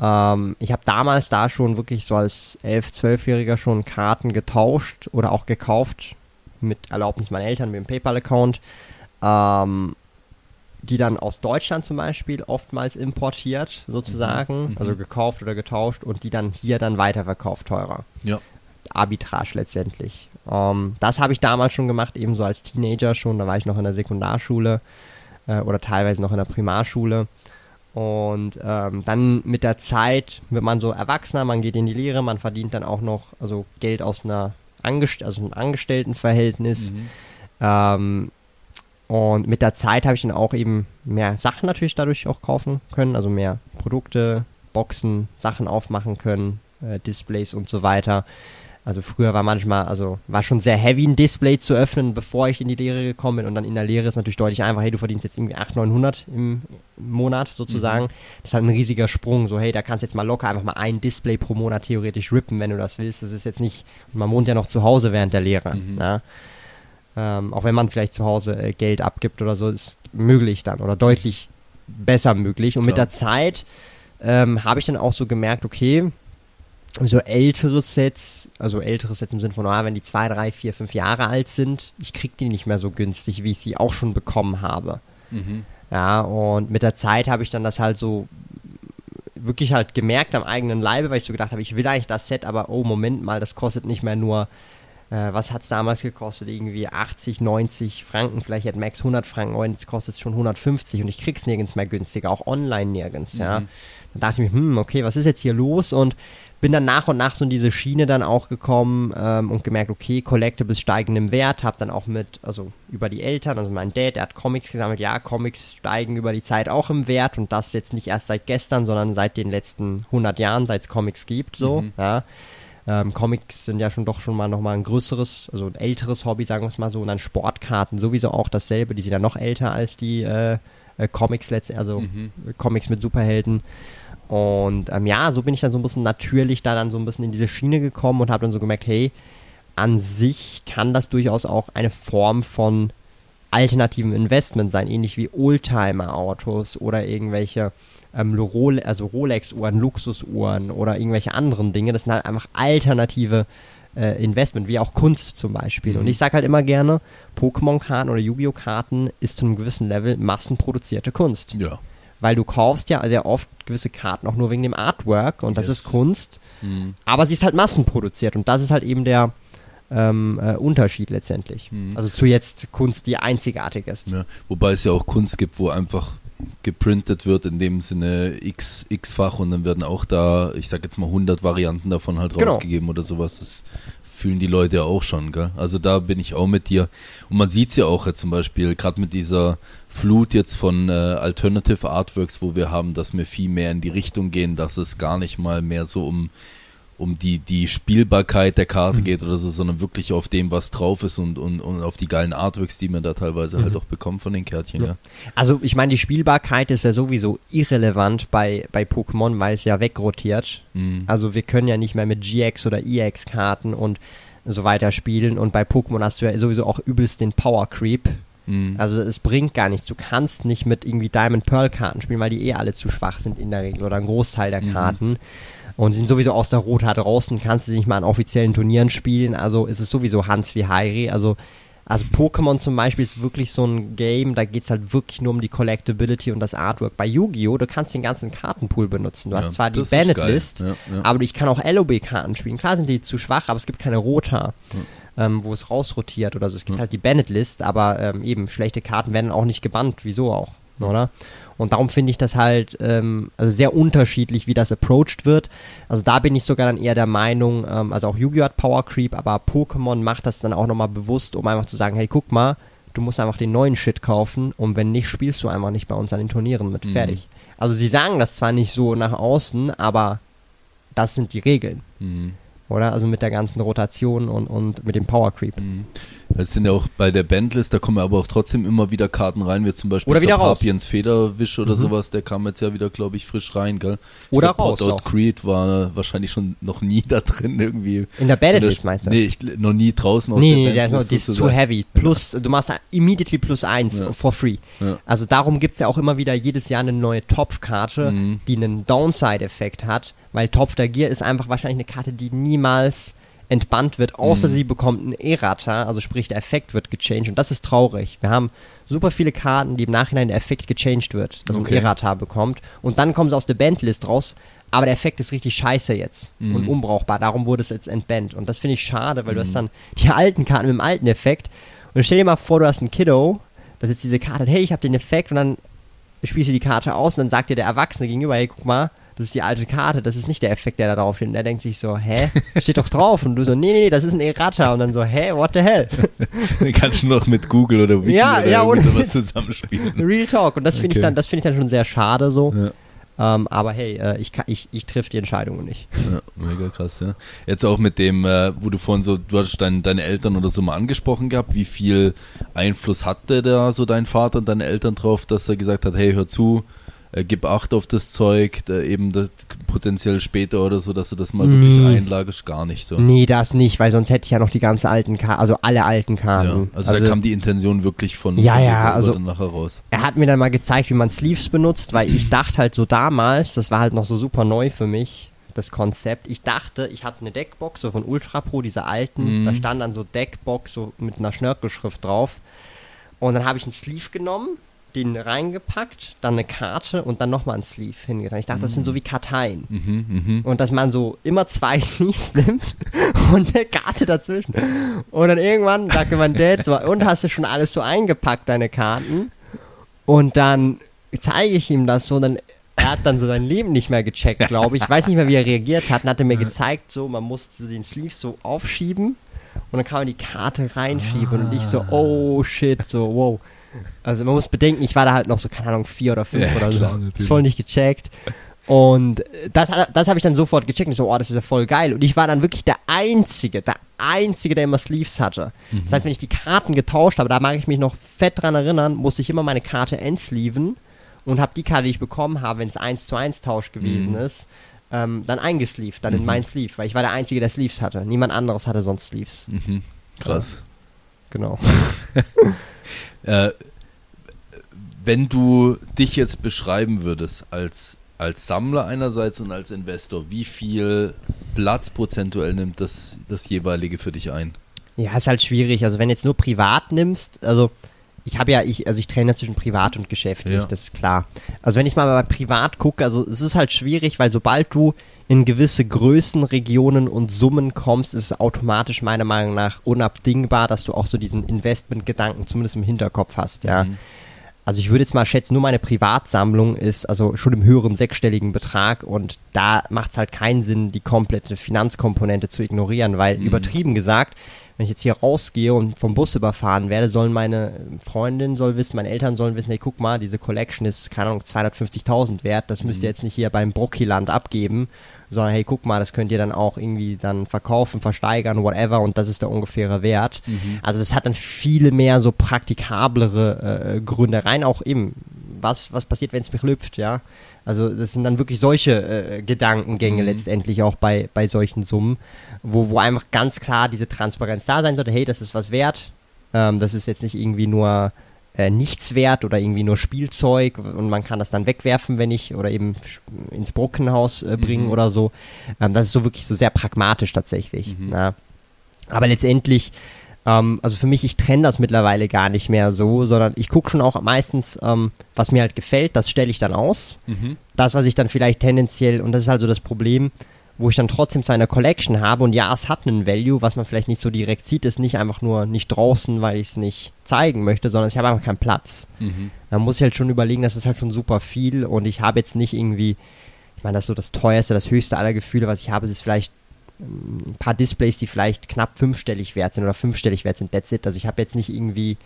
Speaker 1: Ähm, ich habe damals da schon wirklich so als 11-, 12-Jähriger schon Karten getauscht oder auch gekauft mit Erlaubnis meiner Eltern, mit dem PayPal-Account. Ähm, die dann aus Deutschland zum Beispiel oftmals importiert, sozusagen,
Speaker 3: Mhm.
Speaker 1: also gekauft oder getauscht und die dann hier dann weiterverkauft teurer.
Speaker 3: Ja.
Speaker 1: Arbitrage letztendlich. Ähm, das habe ich damals schon gemacht, eben so als Teenager schon. Da war ich noch in der Sekundarschule äh, oder teilweise noch in der Primarschule. Und ähm, dann mit der Zeit wird man so erwachsener, man geht in die Lehre, man verdient dann auch noch also Geld aus einer Angest also einem Angestelltenverhältnis.
Speaker 3: Mhm.
Speaker 1: Ähm, und mit der Zeit habe ich dann auch eben mehr Sachen natürlich dadurch auch kaufen können, also mehr Produkte, Boxen, Sachen aufmachen können, äh, Displays und so weiter. Also früher war manchmal, also war schon sehr heavy, ein Display zu öffnen, bevor ich in die Lehre gekommen bin. Und dann in der Lehre ist natürlich deutlich einfach, hey, du verdienst jetzt irgendwie 800, 900 im Monat sozusagen. Das ist halt ein riesiger Sprung. So, hey, da kannst du jetzt mal locker einfach mal ein Display pro Monat theoretisch rippen, wenn du das willst. Das ist jetzt nicht, man wohnt ja noch zu Hause während der Lehre.
Speaker 3: Mhm.
Speaker 1: Ja? Ähm, auch wenn man vielleicht zu Hause äh, Geld abgibt oder so, ist möglich dann oder deutlich besser möglich. Und mit
Speaker 3: Klar.
Speaker 1: der Zeit ähm, habe ich dann auch so gemerkt, okay, so ältere Sets, also ältere Sets im Sinne von, ah, wenn die zwei, drei, vier, fünf Jahre alt sind, ich krieg die nicht mehr so günstig, wie ich sie auch schon bekommen habe.
Speaker 3: Mhm.
Speaker 1: Ja, und mit der Zeit habe ich dann das halt so wirklich halt gemerkt am eigenen Leibe, weil ich so gedacht habe, ich will eigentlich das Set, aber oh, Moment mal, das kostet nicht mehr nur, äh, was hat es damals gekostet? Irgendwie 80, 90 Franken, vielleicht hat Max 100 Franken, und jetzt kostet es schon 150 und ich krieg's nirgends mehr günstiger, auch online nirgends, ja.
Speaker 3: Mhm.
Speaker 1: Dann dachte ich mir, hm, okay, was ist jetzt hier los? Und bin dann nach und nach so in diese Schiene dann auch gekommen ähm, und gemerkt, okay, Collectibles steigen im Wert, hab dann auch mit, also über die Eltern, also mein Dad, der hat Comics gesammelt, ja, Comics steigen über die Zeit auch im Wert und das jetzt nicht erst seit gestern, sondern seit den letzten 100 Jahren, seit es Comics gibt, so,
Speaker 3: Mhm.
Speaker 1: ja. Ähm, Comics sind ja schon doch schon mal nochmal ein größeres, also ein älteres Hobby, sagen wir es mal so, und dann Sportkarten sowieso auch dasselbe, die sind ja noch älter als die äh, äh, Comics also
Speaker 3: Mhm.
Speaker 1: Comics mit Superhelden. Und ähm, ja, so bin ich dann so ein bisschen natürlich da dann so ein bisschen in diese Schiene gekommen und habe dann so gemerkt, hey, an sich kann das durchaus auch eine Form von alternativen Investment sein, ähnlich wie Oldtimer-Autos oder irgendwelche ähm, Role also Rolex-Uhren, Luxusuhren oder irgendwelche anderen Dinge. Das sind halt einfach alternative äh, Investment, wie auch Kunst zum Beispiel.
Speaker 3: Mhm.
Speaker 1: Und ich sage halt immer gerne, Pokémon-Karten oder Yu-Gi-Oh! Karten ist zu einem gewissen Level massenproduzierte Kunst
Speaker 3: Ja.
Speaker 1: weil du kaufst ja sehr oft gewisse Karten auch nur wegen dem Artwork und das
Speaker 3: Yes.
Speaker 1: ist Kunst,
Speaker 3: Mhm.
Speaker 1: aber sie ist halt massenproduziert und das ist halt eben der ähm, äh, Unterschied letztendlich.
Speaker 3: Mhm.
Speaker 1: Also zu jetzt Kunst, die einzigartig ist.
Speaker 3: Ja, wobei es ja auch Kunst gibt, wo einfach geprintet wird, in dem Sinne x, x-fach und dann werden auch da, ich sag jetzt mal 100 Varianten davon halt
Speaker 1: Genau.
Speaker 3: rausgegeben oder sowas. Das fühlen die Leute ja auch schon, gell? Also da bin ich auch mit dir. Und man sieht es ja auch jetzt zum Beispiel, gerade mit dieser Flut jetzt von äh, Alternative Artworks, wo wir haben, dass wir viel mehr in die Richtung gehen, dass es gar nicht mal mehr so um um die, die Spielbarkeit der Karte
Speaker 1: Mhm.
Speaker 3: geht oder so, sondern wirklich auf dem, was drauf ist und, und, und auf die geilen Artworks, die man da teilweise halt
Speaker 1: Mhm.
Speaker 3: auch bekommt von den Kärtchen,
Speaker 1: Ja.
Speaker 3: ja.
Speaker 1: Also ich meine, die Spielbarkeit ist ja sowieso irrelevant bei, bei Pokémon, weil es ja wegrotiert.
Speaker 3: Mhm.
Speaker 1: Also wir können ja nicht mehr mit GX oder EX Karten und so weiter spielen und bei Pokémon hast du ja sowieso auch übelst den Power Creep.
Speaker 3: Mhm.
Speaker 1: Also es bringt gar nichts. Du kannst nicht mit irgendwie Diamond Pearl Karten spielen, weil die eh alle zu schwach sind in der Regel oder ein Großteil der
Speaker 3: Mhm.
Speaker 1: Und sind sowieso aus der Rota draußen, kannst du nicht mal an offiziellen Turnieren spielen. Also ist es sowieso Hans wie Heiri. Also, also Pokémon zum Beispiel ist wirklich so ein Game, da geht es halt wirklich nur um die Collectability und das Artwork. Bei Yu-Gi-Oh! du kannst den ganzen Kartenpool benutzen. Du
Speaker 3: Ja,
Speaker 1: hast zwar die. Banned-List,
Speaker 3: Ja, ja.
Speaker 1: aber ich kann auch LOB-Karten spielen. Klar sind die zu schwach, aber es gibt keine Rota, ähm, wo es rausrotiert oder so. Es gibt
Speaker 3: Ja.
Speaker 1: halt die Banned-List, aber ähm, eben schlechte Karten werden auch nicht gebannt. Wieso auch? Oder? Und darum finde ich das halt ähm, also sehr unterschiedlich, wie das approached wird. Also da bin ich sogar dann eher der Meinung, ähm, also auch Yu-Gi-Oh! hat Power Creep, aber Pokémon macht das dann auch nochmal bewusst, um einfach zu sagen, hey, guck mal, du musst einfach den neuen Shit kaufen und wenn nicht, spielst du einfach nicht bei uns an den Turnieren mit.
Speaker 3: Mhm.
Speaker 1: Fertig. Also sie sagen das zwar nicht so nach außen, aber das sind die Regeln,
Speaker 3: Mhm.
Speaker 1: oder? Also mit der ganzen Rotation und, und mit dem Power Creep.
Speaker 3: Mhm. Es sind ja auch bei der Bandlist, da kommen aber auch trotzdem immer wieder Karten rein, wie zum Beispiel
Speaker 1: Oder wieder.
Speaker 3: Papiens Federwisch oder
Speaker 1: Mhm.
Speaker 3: sowas, der kam jetzt ja wieder, glaube ich, frisch rein, gell?
Speaker 1: Oder
Speaker 3: glaub,
Speaker 1: raus
Speaker 3: Out
Speaker 1: auch.
Speaker 3: Creed war wahrscheinlich schon noch nie da drin irgendwie.
Speaker 1: In der Bandit
Speaker 3: Oder-
Speaker 1: List meinst du?
Speaker 3: Nee, ich, noch nie draußen aus
Speaker 1: Nee,
Speaker 3: der
Speaker 1: nee, der ist, noch,
Speaker 3: Bandlist
Speaker 1: die ist zu
Speaker 3: sozusagen.
Speaker 1: heavy. Plus, du machst da immediately plus eins
Speaker 3: Ja.
Speaker 1: for free.
Speaker 3: Ja.
Speaker 1: Also darum gibt's ja auch immer wieder jedes Jahr eine neue Topfkarte,
Speaker 3: Mhm.
Speaker 1: die einen Downside-Effekt hat, weil Topf der Gear ist einfach wahrscheinlich eine Karte, die niemals entbannt wird, außer
Speaker 3: Mhm.
Speaker 1: sie bekommt einen Errata, also sprich der Effekt wird gechanged und das ist traurig. Wir haben super viele Karten, die im Nachhinein der Effekt gechanged wird, also
Speaker 3: Okay.
Speaker 1: ein Errata bekommt und dann kommen sie aus der Bandlist raus, aber der Effekt ist richtig scheiße jetzt
Speaker 3: Mhm.
Speaker 1: und unbrauchbar, darum wurde es jetzt entbannt und das finde ich schade, weil du
Speaker 3: Mhm.
Speaker 1: hast dann die alten Karten mit dem alten Effekt und stell dir mal vor, du hast einen Kiddo, das jetzt diese Karte hat, hey, ich habe den Effekt und dann spielst du die Karte aus und dann sagt dir der Erwachsene gegenüber, hey, guck mal, das ist die alte Karte, das ist nicht der Effekt, der da drauf steht. Und er denkt sich so, hä? Steht doch drauf. Und du so, nee, nee, das ist ein Errata. Und dann so, hä, what the hell?
Speaker 3: Den kannst du noch mit Google oder Wiki
Speaker 1: Ja,
Speaker 3: oder
Speaker 1: ja, ohne
Speaker 3: sowas zusammenspielen.
Speaker 1: Real Talk. Und das finde ich
Speaker 3: Okay.
Speaker 1: dann, das finde ich dann schon sehr schade so.
Speaker 3: Ja.
Speaker 1: Ähm, aber hey, äh, ich, ich, ich triff die Entscheidungen nicht.
Speaker 3: Ja, mega krass, ja. Jetzt auch mit dem, äh, wo du vorhin so, du hast dein, deine Eltern oder so mal angesprochen gehabt, wie viel Einfluss hatte da so dein Vater und deine Eltern drauf, dass er gesagt hat, hey, hör zu, äh, gib Acht auf das Zeug, da eben das, potenziell später oder so, dass du das mal wirklich
Speaker 1: Nee.
Speaker 3: einlagerst, gar nicht so.
Speaker 1: Nee, das nicht, weil sonst hätte ich ja noch die ganzen alten Karten, also alle alten
Speaker 3: Ja,
Speaker 1: Karten.
Speaker 3: also, da kam die Intention wirklich von,
Speaker 1: Ja,
Speaker 3: von
Speaker 1: ja, also-
Speaker 3: dann nachher raus.
Speaker 1: er hat mir dann mal gezeigt, wie man Sleeves benutzt, weil ich dachte halt so damals, das war halt noch so super neu für mich, das Konzept. Ich dachte, ich hatte eine Deckbox, so von Ultra Pro, diese alten,
Speaker 3: Mhm.
Speaker 1: da stand dann so Deckbox so mit einer Schnörkelschrift drauf. Und dann habe ich einen Sleeve genommen, den reingepackt, dann eine Karte und dann nochmal ein Sleeve hingetan. Ich dachte, das sind so wie Karteien.
Speaker 3: Mhm, mhm.
Speaker 1: Und dass man so immer zwei Sleeves nimmt und eine Karte dazwischen. Und dann irgendwann sagte mein Dad so, und hast du schon alles so eingepackt, deine Karten? Und dann zeige ich ihm das so und dann, er hat dann so sein Leben nicht mehr gecheckt, glaube ich. Ich weiß nicht mehr, wie er reagiert hat. Und hat er mir gezeigt, so, man muss so den Sleeve so aufschieben und dann kann man die Karte reinschieben und ich so, oh shit, so, wow. Also man muss bedenken, ich war da halt noch so, keine Ahnung, vier oder fünf
Speaker 3: Ja,
Speaker 1: oder so.
Speaker 3: klar,
Speaker 1: Ist voll nicht gecheckt. Und das, das habe ich dann sofort gecheckt und ich so, oh, das ist ja voll geil. Und ich war dann wirklich der Einzige, der Einzige, der immer Sleeves hatte. Das heißt, wenn ich die Karten getauscht habe, da mag ich mich noch fett dran erinnern, musste ich immer meine Karte entsleeven und habe die Karte, die ich bekommen habe, wenn es 1 zu 1 Tausch gewesen
Speaker 3: Mhm.
Speaker 1: ist, ähm, dann eingesleeved, dann in
Speaker 3: Mhm.
Speaker 1: mein Sleeve, weil ich war der Einzige, der Sleeves hatte. Niemand anderes hatte sonst Sleeves.
Speaker 3: Mhm. Krass.
Speaker 1: Genau.
Speaker 3: Äh, wenn du dich jetzt beschreiben würdest als, als Sammler einerseits und als Investor, wie viel Platz prozentuell nimmt das, das jeweilige für dich ein?
Speaker 1: Ja, ist halt schwierig. Also wenn jetzt nur privat nimmst, also ich habe ja, ich, also ich trenne zwischen privat und geschäftlich,
Speaker 3: Ja.
Speaker 1: das ist klar. Also wenn ich mal bei privat gucke, also es ist halt schwierig, weil sobald du in gewisse Größenregionen und Summen kommst, ist es automatisch meiner Meinung nach unabdingbar, dass du auch so diesen Investmentgedanken zumindest im Hinterkopf hast, ja.
Speaker 3: Mhm.
Speaker 1: Also ich würde jetzt mal schätzen, nur meine Privatsammlung ist also schon im höheren sechsstelligen Betrag und da macht es halt keinen Sinn, die komplette Finanzkomponente zu ignorieren, weil
Speaker 3: Mhm.
Speaker 1: übertrieben gesagt, wenn ich jetzt hier rausgehe und vom Bus überfahren werde, sollen meine Freundin soll wissen, meine Eltern sollen wissen, hey, guck mal, diese Collection ist, keine Ahnung, 250.000 wert, das müsst ihr jetzt nicht hier beim Brockiland abgeben, sondern hey, guck mal, das könnt ihr dann auch irgendwie dann verkaufen, versteigern, whatever und das ist der ungefähre Wert.
Speaker 3: Mhm.
Speaker 1: Also es hat dann viele mehr so praktikablere äh, Gründe rein, auch eben, was, was passiert, wenn es mich lüpft, ja. Also das sind dann wirklich solche äh, Gedankengänge
Speaker 3: Mhm.
Speaker 1: letztendlich auch bei, bei solchen Summen, wo, wo einfach ganz klar diese Transparenz da sein sollte, hey, das ist was wert, ähm, das ist jetzt nicht irgendwie nur äh, nichts wert oder irgendwie nur Spielzeug und man kann das dann wegwerfen, wenn ich, oder eben ins Brockenhaus äh, bringen
Speaker 3: Mhm.
Speaker 1: oder so. Ähm, das ist so wirklich so sehr pragmatisch tatsächlich.
Speaker 3: Mhm.
Speaker 1: Ja. Aber letztendlich, ähm, also für mich, ich trenne das mittlerweile gar nicht mehr so, sondern ich gucke schon auch meistens, ähm, was mir halt gefällt, das stelle ich dann aus.
Speaker 3: Mhm.
Speaker 1: Das, was ich dann vielleicht tendenziell, und das ist halt so das Problem, wo ich dann trotzdem so eine Collection habe und ja, es hat einen Value, was man vielleicht nicht so direkt sieht, ist nicht einfach nur nicht draußen, weil ich es nicht zeigen möchte, sondern ich habe einfach keinen Platz.
Speaker 3: Mhm.
Speaker 1: Da muss ich halt schon überlegen, das ist halt schon super viel und ich habe jetzt nicht irgendwie, ich meine, das ist so das teuerste, das höchste aller Gefühle, was ich habe, ist vielleicht ähm, ein paar Displays, die vielleicht knapp fünfstellig wert sind oder fünfstellig wert sind, that's it. Also ich habe jetzt nicht irgendwie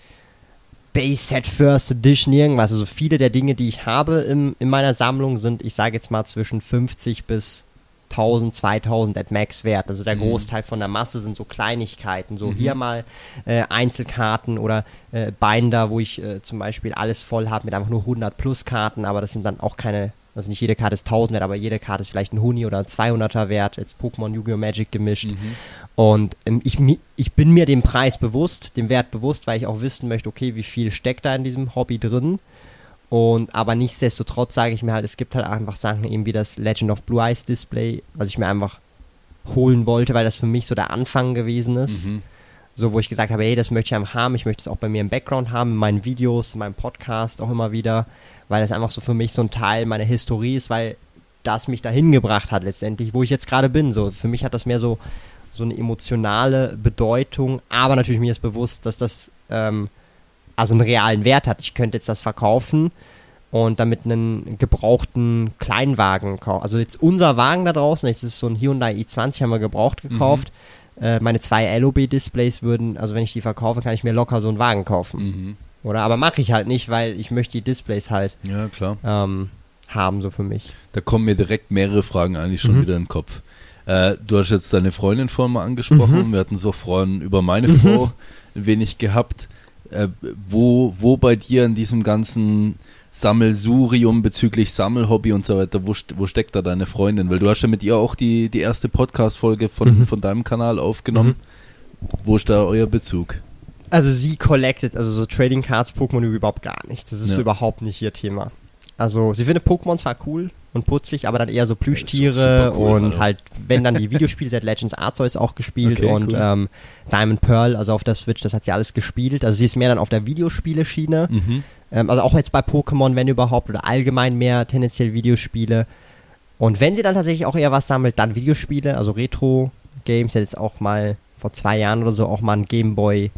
Speaker 1: Base Set First Edition irgendwas. Also viele der Dinge, die ich habe im, in meiner Sammlung sind, ich sage jetzt mal zwischen 50 bis 1000, 2000 at Max wert. Also der
Speaker 3: Mhm.
Speaker 1: Großteil von der Masse sind so Kleinigkeiten. So
Speaker 3: Mhm.
Speaker 1: hier mal äh, Einzelkarten oder äh, Binder, wo ich äh, zum Beispiel alles voll habe mit einfach nur 100 plus Karten, aber das sind dann auch keine, also nicht jede Karte ist 1000 wert, aber jede Karte ist vielleicht ein Huni oder ein 200er wert. Jetzt Pokémon, Yu-Gi-Oh! Magic gemischt.
Speaker 3: Mhm.
Speaker 1: Und ähm, ich, ich bin mir dem Preis bewusst, dem Wert bewusst, weil ich auch wissen möchte, okay, wie viel steckt da in diesem Hobby drin. Und aber nichtsdestotrotz sage ich mir halt, es gibt halt einfach Sachen eben wie das Legend of Blue Eyes Display, was ich mir einfach holen wollte, weil das für mich so der Anfang gewesen ist.
Speaker 3: Mhm.
Speaker 1: So, wo ich gesagt habe, hey, das möchte ich einfach haben, ich möchte es auch bei mir im Background haben, in meinen Videos, in meinem Podcast auch immer wieder, weil das einfach so für mich so ein Teil meiner Historie ist, weil das mich dahin gebracht hat letztendlich, wo ich jetzt gerade bin. So, für mich hat das mehr so, so eine emotionale Bedeutung, aber natürlich mir ist bewusst, dass das ähm, also einen realen Wert hat. Ich könnte jetzt das verkaufen und damit einen gebrauchten Kleinwagen kaufen. Also jetzt unser Wagen da draußen, das ist so ein Hyundai i20, haben wir gebraucht gekauft. Äh, meine zwei LOB-Displays würden, also wenn ich die verkaufe, kann ich mir locker so einen Wagen kaufen.
Speaker 3: Mhm.
Speaker 1: Oder? Aber mache ich halt nicht, weil ich möchte die Displays halt
Speaker 3: Ja, klar.
Speaker 1: ähm, haben, so für mich.
Speaker 3: Da kommen mir direkt mehrere Fragen eigentlich schon
Speaker 1: Mhm.
Speaker 3: wieder in den Kopf. Äh, du hast jetzt deine Freundin vorhin mal angesprochen.
Speaker 1: Mhm.
Speaker 3: Wir hatten so vorhin über meine Frau ein wenig gehabt. Äh, wo, wo bei dir in diesem ganzen Sammelsurium bezüglich Sammelhobby und so weiter, wo, wo steckt da deine Freundin? Weil du hast ja mit ihr auch die, die erste Podcast-Folge von,
Speaker 1: Mhm.
Speaker 3: von deinem Kanal aufgenommen. Wo ist da euer Bezug?
Speaker 1: Also sie collected, also so Trading Cards, Pokémon überhaupt gar nicht. Das ist
Speaker 3: Ja.
Speaker 1: überhaupt nicht ihr Thema. Also sie findet Pokémon zwar cool und putzig, aber dann eher so Plüschtiere
Speaker 3: cool,
Speaker 1: und
Speaker 3: Alter.
Speaker 1: halt, wenn dann die Videospiele, sie hat Legends Arceus auch gespielt
Speaker 3: Okay,
Speaker 1: und
Speaker 3: cool.
Speaker 1: ähm, Diamond Pearl, also auf der Switch, das hat sie alles gespielt. Also sie ist mehr dann auf der Videospiele-Schiene.
Speaker 3: Mhm.
Speaker 1: Ähm, also auch jetzt bei Pokémon, wenn überhaupt, oder allgemein mehr tendenziell Videospiele. Und wenn sie dann tatsächlich auch eher was sammelt, dann Videospiele, also Retro-Games. Jetzt auch mal vor zwei Jahren oder so auch mal ein Game Boy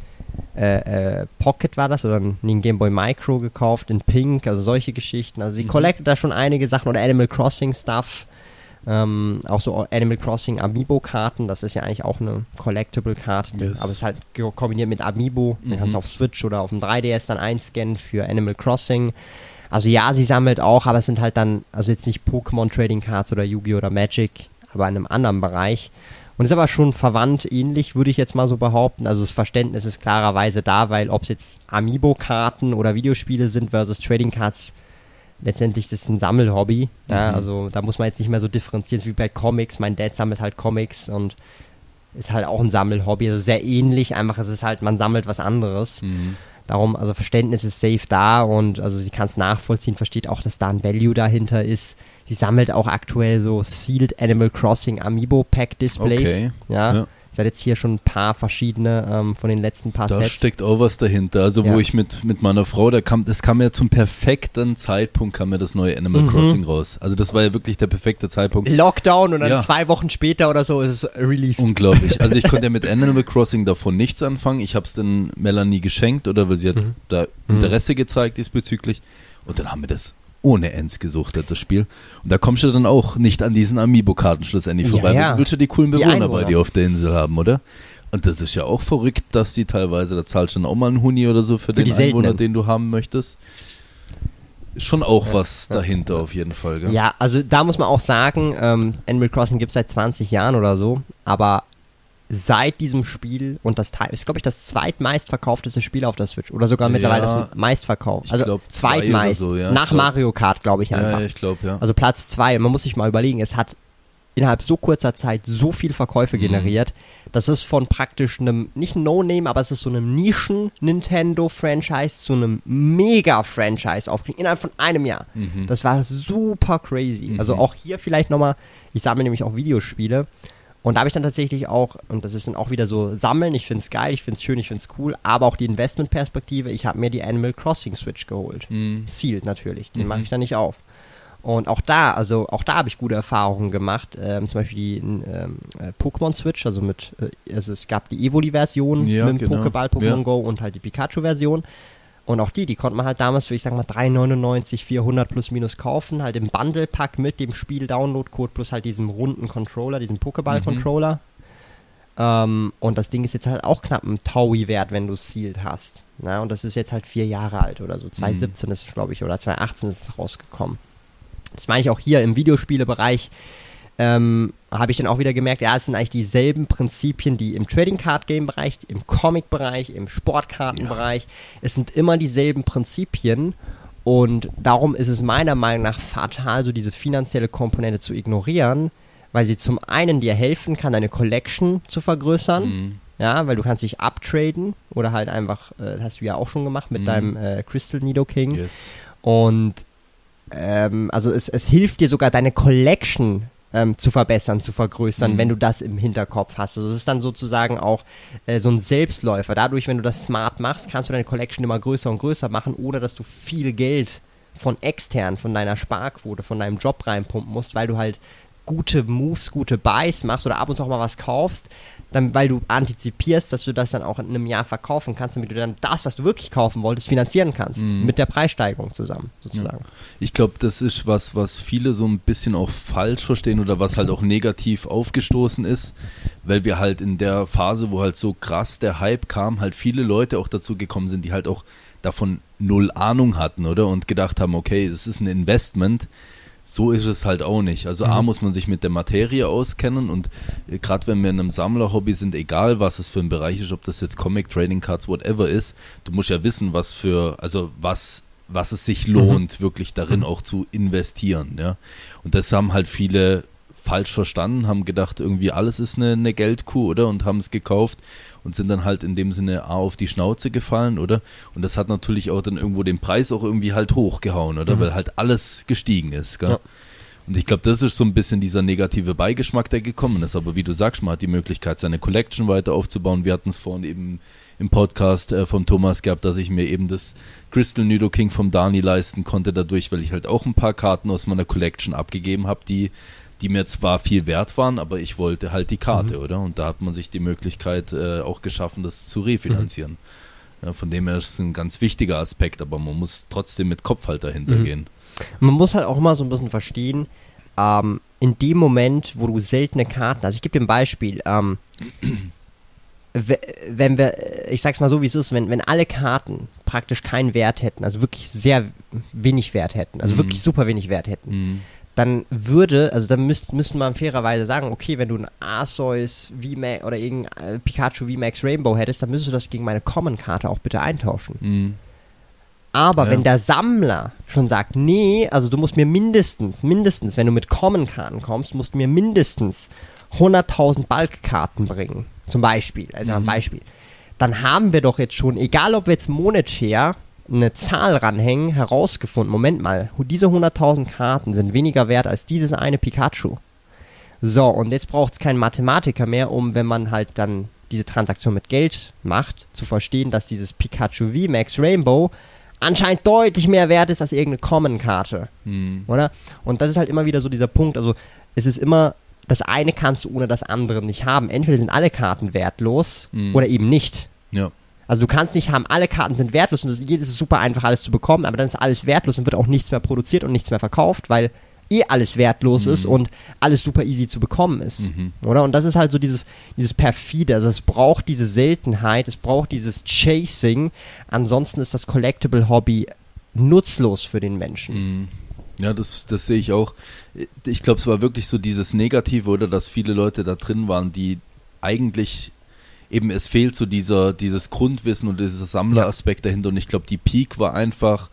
Speaker 1: äh, äh, Pocket war das oder ein, nee, ein Game Boy Micro gekauft in Pink, also solche Geschichten. Also sie
Speaker 3: Mhm.
Speaker 1: collectet da schon einige Sachen oder Animal Crossing Stuff. Ähm, auch so Animal Crossing Amiibo-Karten, das ist ja eigentlich auch eine Collectible-Karte,
Speaker 3: Yes.
Speaker 1: aber es ist halt kombiniert mit Amiibo.
Speaker 3: Mhm.
Speaker 1: Man kann es auf Switch oder auf dem 3DS dann einscannen für Animal Crossing. Also ja, sie sammelt auch, aber es sind halt dann, also jetzt nicht Pokémon Trading Cards oder Yu-Gi-Oh! oder Magic, aber in einem anderen Bereich. Und ist aber schon verwandt ähnlich, würde ich jetzt mal so behaupten. Also das Verständnis ist klarerweise da, weil ob es jetzt Amiibo-Karten oder Videospiele sind versus Trading Cards, letztendlich das ist ein Sammelhobby. Ja,
Speaker 3: Mhm.
Speaker 1: also da muss man jetzt nicht mehr so differenzieren, es wie bei Comics. Mein Dad sammelt halt Comics und ist halt auch ein Sammelhobby. Also sehr ähnlich, einfach es ist halt, man sammelt was anderes.
Speaker 3: Mhm.
Speaker 1: Darum, also Verständnis ist safe da und also sie kann es nachvollziehen, versteht auch, dass da ein Value dahinter ist. Sie sammelt auch aktuell so Sealed Animal Crossing Amiibo Pack Displays.
Speaker 3: Okay.
Speaker 1: Ja.
Speaker 3: Ja.
Speaker 1: Sie hat jetzt hier schon ein paar verschiedene ähm, von den letzten paar
Speaker 3: Da
Speaker 1: Sets.
Speaker 3: steckt auch was dahinter. Also
Speaker 1: Ja.
Speaker 3: wo ich mit, mit meiner Frau, da kam, das kam ja zum perfekten Zeitpunkt, kam ja das neue Animal
Speaker 1: Mhm.
Speaker 3: Crossing raus. Also das war ja wirklich der perfekte Zeitpunkt.
Speaker 1: Lockdown und dann
Speaker 3: Ja.
Speaker 1: zwei Wochen später oder so ist es released.
Speaker 3: Unglaublich. Also ich konnte ja mit Animal Crossing davon nichts anfangen. Ich habe es dann Melanie geschenkt oder weil sie hat
Speaker 1: Mhm.
Speaker 3: da Interesse gezeigt diesbezüglich. Und dann haben wir das ohne Ends gesuchtet, das Spiel. Und da kommst du dann auch nicht an diesen Amiibo-Karten schlussendlich
Speaker 1: Ja,
Speaker 3: vorbei.
Speaker 1: ja.
Speaker 3: Willst du die coolen
Speaker 1: Die
Speaker 3: Bewohner bei dir auf der Insel haben, oder? Und das ist ja auch verrückt, dass die teilweise, da zahlst du dann auch mal einen Huni oder so für, den
Speaker 1: die
Speaker 3: Einwohner, den du haben möchtest. Ist schon auch was dahinter auf jeden Fall, gell?
Speaker 1: Ja, also da muss man auch sagen, ähm, Animal Crossing gibt es seit 20 Jahren oder so, aber seit diesem Spiel und das Teil ist, glaube ich, das zweitmeistverkaufteste Spiel auf der Switch oder sogar mittlerweile
Speaker 3: Ja,
Speaker 1: das meistverkauft.
Speaker 3: ich
Speaker 1: Also
Speaker 3: glaub, zwei
Speaker 1: zweitmeist.
Speaker 3: so, ja,
Speaker 1: nach. Mario Kart, glaube ich einfach.
Speaker 3: ja ich glaube, ja.
Speaker 1: Also Platz zwei. Man muss sich mal überlegen, es hat innerhalb so kurzer Zeit so viel Verkäufe
Speaker 3: Mhm.
Speaker 1: generiert. Das ist von praktisch einem, nicht No-Name, aber es ist so einem Nischen-Nintendo-Franchise zu einem Mega-Franchise aufgestiegen. Innerhalb von einem Jahr.
Speaker 3: Mhm.
Speaker 1: Das war super crazy.
Speaker 3: Mhm.
Speaker 1: Also auch hier vielleicht nochmal, ich sammle nämlich auch Videospiele. Und da habe ich dann tatsächlich auch, und das ist dann auch wieder so Sammeln, ich finde es geil, ich finde es schön, ich finde es cool, aber auch die Investmentperspektive, ich habe mir die Animal Crossing Switch geholt.
Speaker 3: Mhm.
Speaker 1: Sealed natürlich, den
Speaker 3: Mhm.
Speaker 1: mache ich dann nicht auf. Und auch da, also auch da habe ich gute Erfahrungen gemacht. Ähm, zum Beispiel die ähm, äh, Pokémon Switch, also mit, äh, also es gab die Evoli-Version
Speaker 3: Ja,
Speaker 1: mit dem
Speaker 3: genau.
Speaker 1: Pokéball Pokémon
Speaker 3: Ja.
Speaker 1: Go und halt die Pikachu-Version. Und auch die, die konnte man halt damals für, ich sag mal, 3,99, 400 plus minus kaufen, halt im Bundle-Pack mit dem Spiel-Download-Code plus halt diesem runden Controller, diesem Pokéball-Controller. Ähm, und das Ding ist jetzt halt auch knapp ein Taui wert, wenn du es sealed hast. Na, und das ist jetzt halt vier Jahre alt oder so. 2017 ist es, glaube ich, oder 2018 ist es rausgekommen. Das meine ich auch hier im Videospielebereich. Ähm, habe ich dann auch wieder gemerkt, ja, es sind eigentlich dieselben Prinzipien, die im Trading Card Game Bereich, im Comic Bereich, im Sportkartenbereich, es sind immer dieselben Prinzipien und darum ist es meiner Meinung nach fatal, so diese finanzielle Komponente zu ignorieren, weil sie zum einen dir helfen kann, deine Collection zu vergrößern,
Speaker 3: Mhm.
Speaker 1: ja, weil du kannst dich uptraden oder halt einfach, äh, hast du ja auch schon gemacht mit
Speaker 3: Mhm.
Speaker 1: deinem äh, Crystal Nido King.
Speaker 3: Yes.
Speaker 1: Und ähm, also es, es hilft dir sogar deine Collection ähm, zu verbessern, zu vergrößern,
Speaker 3: Mhm.
Speaker 1: wenn du das im Hinterkopf hast. Also es ist dann sozusagen auch äh, so ein Selbstläufer. Dadurch, wenn du das smart machst, kannst du deine Collection immer größer und größer machen, ohne dass du viel Geld von extern, von deiner Sparquote, von deinem Job reinpumpen musst, weil du halt gute Moves, gute Buys machst oder ab und zu auch mal was kaufst, dann, weil du antizipierst, dass du das dann auch in einem Jahr verkaufen kannst, damit du dann das, was du wirklich kaufen wolltest, finanzieren kannst.
Speaker 3: Mhm.
Speaker 1: Mit der Preissteigerung zusammen, sozusagen.
Speaker 3: Ich glaube, das ist was, was viele so ein bisschen auch falsch verstehen oder was halt auch negativ aufgestoßen ist, weil wir halt in der Phase, wo halt so krass der Hype kam, halt viele Leute auch dazu gekommen sind, die halt auch davon null Ahnung hatten, oder? Und gedacht haben, okay, es ist ein Investment. So ist es halt auch nicht. Also A
Speaker 1: Mhm.
Speaker 3: muss man sich mit der Materie auskennen und gerade wenn wir in einem Sammlerhobby sind, egal was es für ein Bereich ist, ob das jetzt Comic, Trading Cards, whatever ist, du musst ja wissen, was für, also was, was es sich lohnt, wirklich darin auch zu investieren, ja. Und das haben halt viele falsch verstanden, haben gedacht, irgendwie alles ist eine, eine Geldkuh, oder? Und haben es gekauft und sind dann halt in dem Sinne A auf die Schnauze gefallen, oder? Und das hat natürlich auch dann irgendwo den Preis auch irgendwie halt hochgehauen, oder?
Speaker 1: Mhm.
Speaker 3: Weil halt alles gestiegen ist, gell?
Speaker 1: Ja.
Speaker 3: Und ich glaube, das ist so ein bisschen dieser negative Beigeschmack, der gekommen ist. Aber wie du sagst, man hat die Möglichkeit, seine Collection weiter aufzubauen. Wir hatten es vorhin eben im Podcast äh, vom Thomas gehabt, dass ich mir eben das Crystal Nido King vom Dani leisten konnte, dadurch, weil ich halt auch ein paar Karten aus meiner Collection abgegeben habe, die, die mir zwar viel wert waren, aber ich wollte halt die Karte, oder? Und da hat man sich die Möglichkeit äh, auch geschaffen, das zu refinanzieren. Ja, von dem her ist es ein ganz wichtiger Aspekt, aber man muss trotzdem mit Kopf halt dahinter
Speaker 1: Mhm.
Speaker 3: gehen.
Speaker 1: Man muss halt auch immer so ein bisschen verstehen, ähm, in dem Moment, wo du seltene Karten, also ich gebe dir ein Beispiel, ähm, we- wenn wir, ich sag's mal so, wie es ist, wenn, wenn alle Karten praktisch keinen Wert hätten, also wirklich sehr wenig Wert hätten, also
Speaker 3: Mhm.
Speaker 1: wirklich super wenig Wert hätten,
Speaker 3: Mhm.
Speaker 1: Dann würde, also dann müsst, müsste man fairerweise sagen, okay, wenn du ein Arceus VMAX oder irgendein äh, Pikachu VMAX Rainbow hättest, dann müsstest du das gegen meine Common-Karte auch bitte eintauschen.
Speaker 3: Mhm.
Speaker 1: Aber
Speaker 3: Ja.
Speaker 1: wenn der Sammler schon sagt, nee, also du musst mir mindestens, mindestens, wenn du mit Common-Karten kommst, musst du mir mindestens 100.000 Bulk-Karten bringen. Zum Beispiel, also ein
Speaker 3: Mhm.
Speaker 1: Beispiel. Dann haben wir doch jetzt schon, egal ob wir jetzt monetär eine Zahl ranhängen, herausgefunden, Moment mal, diese 100.000 Karten sind weniger wert als dieses eine Pikachu. So, und jetzt braucht es keinen Mathematiker mehr, um, wenn man halt dann diese Transaktion mit Geld macht, zu verstehen, dass dieses Pikachu VMAX Rainbow anscheinend deutlich mehr wert ist als irgendeine Common-Karte,
Speaker 3: Mhm.
Speaker 1: oder? Und das ist halt immer wieder so dieser Punkt, also es ist immer, das eine kannst du ohne das andere nicht haben. Entweder sind alle Karten wertlos
Speaker 3: Mhm.
Speaker 1: oder eben nicht.
Speaker 3: Ja.
Speaker 1: Also du kannst nicht haben, alle Karten sind wertlos und es jedes ist super einfach alles zu bekommen, aber dann ist alles wertlos und wird auch nichts mehr produziert und nichts mehr verkauft, weil eh alles wertlos
Speaker 3: Mhm.
Speaker 1: ist und alles super easy zu bekommen ist.
Speaker 3: Mhm.
Speaker 1: Oder? Und das ist halt so dieses, dieses perfide, also es braucht diese Seltenheit, es braucht dieses Chasing, ansonsten ist das Collectible Hobby nutzlos für den Menschen.
Speaker 3: Mhm. Ja, das, das sehe ich auch. Ich glaube, es war wirklich so dieses Negative oder dass viele Leute da drin waren, die eigentlich eben es fehlt so dieser, dieses Grundwissen und dieser Sammleraspekt dahinter. Und ich glaube, die Peak war einfach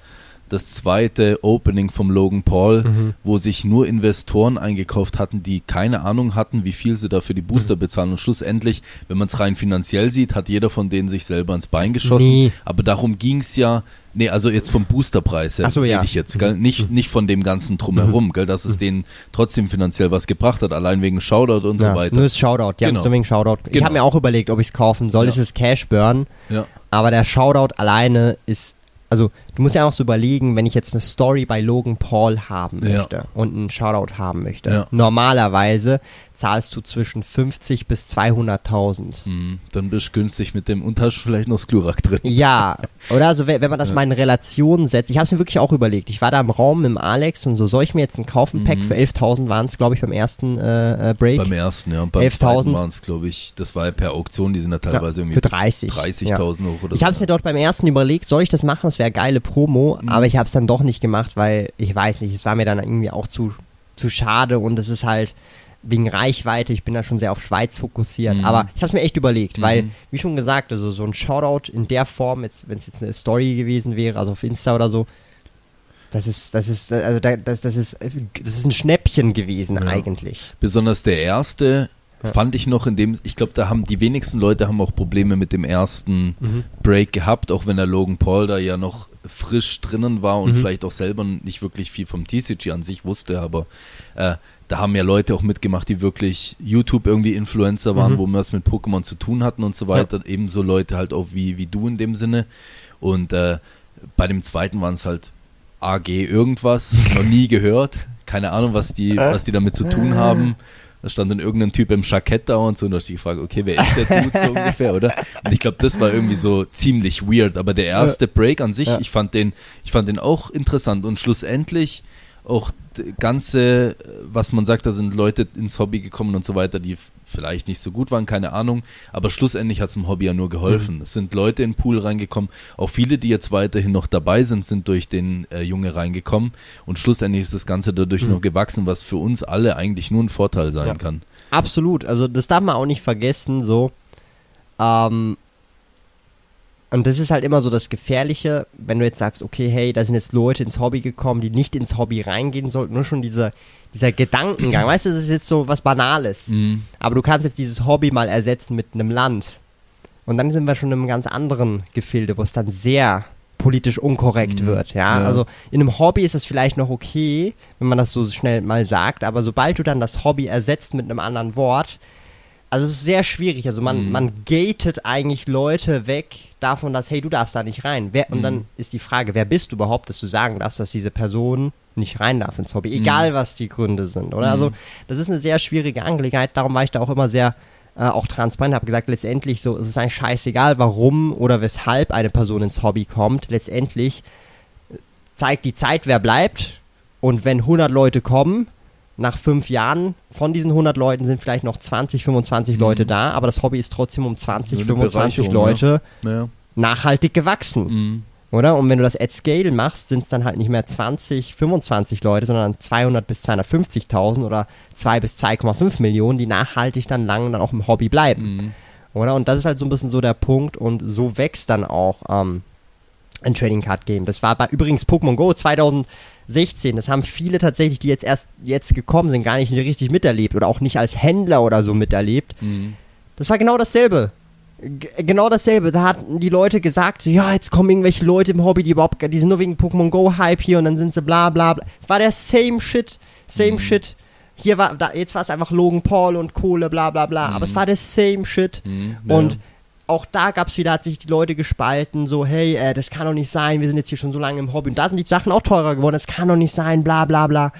Speaker 3: das zweite Opening vom Logan Paul,
Speaker 1: Mhm.
Speaker 3: wo sich nur Investoren eingekauft hatten, die keine Ahnung hatten, wie viel sie da für die Booster bezahlen. Und schlussendlich, wenn man es rein finanziell sieht, hat jeder von denen sich selber ins Bein geschossen.
Speaker 1: Nee.
Speaker 3: Aber darum ging es ja, nee, also jetzt vom Boosterpreis her
Speaker 1: so, ja.
Speaker 3: ich jetzt, gell? Nicht, nicht von dem ganzen Drumherum, gell? Dass es denen trotzdem finanziell was gebracht hat, allein wegen Shoutout und
Speaker 1: Ja,
Speaker 3: so weiter.
Speaker 1: Nur das Shoutout, haben
Speaker 3: Genau.
Speaker 1: nur wegen Shoutout. Ich
Speaker 3: Genau.
Speaker 1: habe mir auch überlegt, ob ich es kaufen soll.
Speaker 3: Ja.
Speaker 1: Es ist Cash Burn,
Speaker 3: Ja.
Speaker 1: aber der Shoutout alleine ist also du musst ja auch so überlegen, wenn ich jetzt eine Story bei Logan Paul haben
Speaker 3: Ja.
Speaker 1: möchte und einen Shoutout haben möchte.
Speaker 3: Ja.
Speaker 1: Normalerweise zahlst du zwischen 50 bis 200.000.
Speaker 3: Hm, dann bist du günstig mit dem hast vielleicht noch Sklurak drin.
Speaker 1: Ja, oder? Also wenn, wenn man das
Speaker 3: Ja.
Speaker 1: mal in Relation setzt. Ich habe es mir wirklich auch überlegt. Ich war da im Raum mit dem Alex und so, soll ich mir jetzt ein kaufen? Pack
Speaker 3: Mhm.
Speaker 1: für 11.000 waren es, glaube ich, beim ersten äh, äh, Break.
Speaker 3: Beim ersten, ja. Und beim
Speaker 1: 11.000.
Speaker 3: zweiten waren es, glaube ich, das war ja per Auktion, die sind ja teilweise
Speaker 1: Ja,
Speaker 3: irgendwie
Speaker 1: für
Speaker 3: bis
Speaker 1: 30,
Speaker 3: 30.000 hoch oder
Speaker 1: ich habe es mir dort beim ersten überlegt, soll ich das machen? Das wäre geile Promo,
Speaker 3: Mhm.
Speaker 1: aber ich habe es dann doch nicht gemacht, weil ich weiß nicht, es war mir dann irgendwie auch zu, zu schade und es ist halt wegen Reichweite, ich bin da schon sehr auf Schweiz fokussiert,
Speaker 3: Mhm.
Speaker 1: aber ich habe es mir echt überlegt,
Speaker 3: Mhm.
Speaker 1: weil, wie schon gesagt, also so ein Shoutout in der Form, jetzt, wenn es jetzt eine Story gewesen wäre, also auf Insta oder so, das ist, das ist, also da- das, das ist, das ist ein Schnäppchen gewesen
Speaker 3: Ja.
Speaker 1: eigentlich.
Speaker 3: Besonders der erste
Speaker 1: Ja.
Speaker 3: fand ich noch in dem, ich glaube, da haben die wenigsten Leute haben auch Probleme mit dem ersten
Speaker 1: Mhm.
Speaker 3: Break gehabt, auch wenn der Logan Paul da ja noch frisch drinnen war und
Speaker 1: Mhm.
Speaker 3: vielleicht auch selber nicht wirklich viel vom TCG an sich wusste, aber äh, da haben ja Leute auch mitgemacht, die wirklich YouTube irgendwie Influencer waren,
Speaker 1: Mhm.
Speaker 3: wo wir was mit Pokémon zu tun hatten und so weiter. Ebenso Leute halt auch wie, wie du in dem Sinne. Und äh, bei dem zweiten waren es halt AG irgendwas, noch nie gehört. Keine Ahnung, was die, was die damit zu tun haben. Da stand dann irgendein Typ im Jackett da und so und da hast du gefragt, okay, wer ist der Dude so ungefähr, oder? Und ich glaube, das war irgendwie so ziemlich weird. Aber der erste Break an sich,
Speaker 1: Ja.
Speaker 3: ich fand den, ich fand den auch interessant und schlussendlich auch ganze, was man sagt, da sind Leute ins Hobby gekommen und so weiter, die vielleicht nicht so gut waren, keine Ahnung, aber schlussendlich hat es dem Hobby ja nur geholfen.
Speaker 1: Mhm.
Speaker 3: Es sind Leute in den Pool reingekommen, auch viele, die jetzt weiterhin noch dabei sind, sind durch den äh, Junge reingekommen und schlussendlich ist das Ganze dadurch
Speaker 1: Mhm.
Speaker 3: nur gewachsen, was für uns alle eigentlich nur ein Vorteil sein
Speaker 1: Ja.
Speaker 3: kann.
Speaker 1: Absolut, also das darf man auch nicht vergessen, so. Ähm, und das ist halt immer so das Gefährliche, wenn du jetzt sagst, okay, hey, da sind jetzt Leute ins Hobby gekommen, die nicht ins Hobby reingehen sollten, nur schon dieser, dieser Gedankengang, weißt du, das ist jetzt so was Banales.
Speaker 3: Mhm.
Speaker 1: Aber du kannst jetzt dieses Hobby mal ersetzen mit einem Land. Und dann sind wir schon in einem ganz anderen Gefilde, wo es dann sehr politisch unkorrekt
Speaker 3: Mhm.
Speaker 1: wird. Ja?
Speaker 3: Ja.
Speaker 1: also in einem Hobby ist es vielleicht noch okay, wenn man das so schnell mal sagt, aber sobald du dann das Hobby ersetzt mit einem anderen Wort, also es ist sehr schwierig. Also man,
Speaker 3: Mhm.
Speaker 1: man gatet eigentlich Leute weg davon, dass, hey, du darfst da nicht rein. Wer, Und
Speaker 3: Mhm.
Speaker 1: dann ist die Frage, wer bist du überhaupt, dass du sagen darfst, dass diese Person nicht rein darf ins Hobby, egal was die Gründe sind, oder?
Speaker 3: Mhm.
Speaker 1: Also das ist eine sehr schwierige Angelegenheit, darum war ich da auch immer sehr äh, auch transparent, habe gesagt, letztendlich so, es ist eigentlich scheißegal, warum oder weshalb eine Person ins Hobby kommt. Letztendlich zeigt die Zeit, wer bleibt. Und wenn 100 Leute kommen, nach fünf Jahren, von diesen 100 Leuten sind vielleicht noch 20, 25
Speaker 3: Mhm.
Speaker 1: Leute da, aber das Hobby ist trotzdem um 20,
Speaker 3: Nur eine
Speaker 1: 25
Speaker 3: Bereicherung,
Speaker 1: Leute
Speaker 3: Ja.
Speaker 1: nachhaltig gewachsen.
Speaker 3: Mhm.
Speaker 1: Oder? Und wenn du das at scale machst, sind es dann halt nicht mehr 20, 25 Leute, sondern 200 bis 250.000 oder 2 bis 2,5 Millionen, die nachhaltig dann lang dann auch im Hobby bleiben.
Speaker 3: Mhm.
Speaker 1: Oder? Und das ist halt so ein bisschen so der Punkt und so wächst dann auch ähm, ein Trading Card Game. Das war bei übrigens Pokémon Go 2016. Das haben viele tatsächlich, die jetzt erst jetzt gekommen sind, gar nicht richtig miterlebt oder auch nicht als Händler oder so miterlebt.
Speaker 3: Mhm.
Speaker 1: Das war genau dasselbe. G genau dasselbe. Da hatten die Leute gesagt, ja, jetzt kommen irgendwelche Leute im Hobby, die überhaupt, die sind nur wegen Pokémon Go Hype hier und dann sind sie bla bla bla. Es war der same shit, same
Speaker 3: Mhm.
Speaker 1: shit. Hier war, da, jetzt war es einfach Logan Paul und Kohle, bla bla bla. Aber es war der same shit.
Speaker 3: Mhm. Ja.
Speaker 1: Und auch da gab es wieder, hat sich die Leute gespalten, so, hey, äh, das kann doch nicht sein, wir sind jetzt hier schon so lange im Hobby. Und da sind die Sachen auch teurer geworden, das kann doch nicht sein, bla bla bla.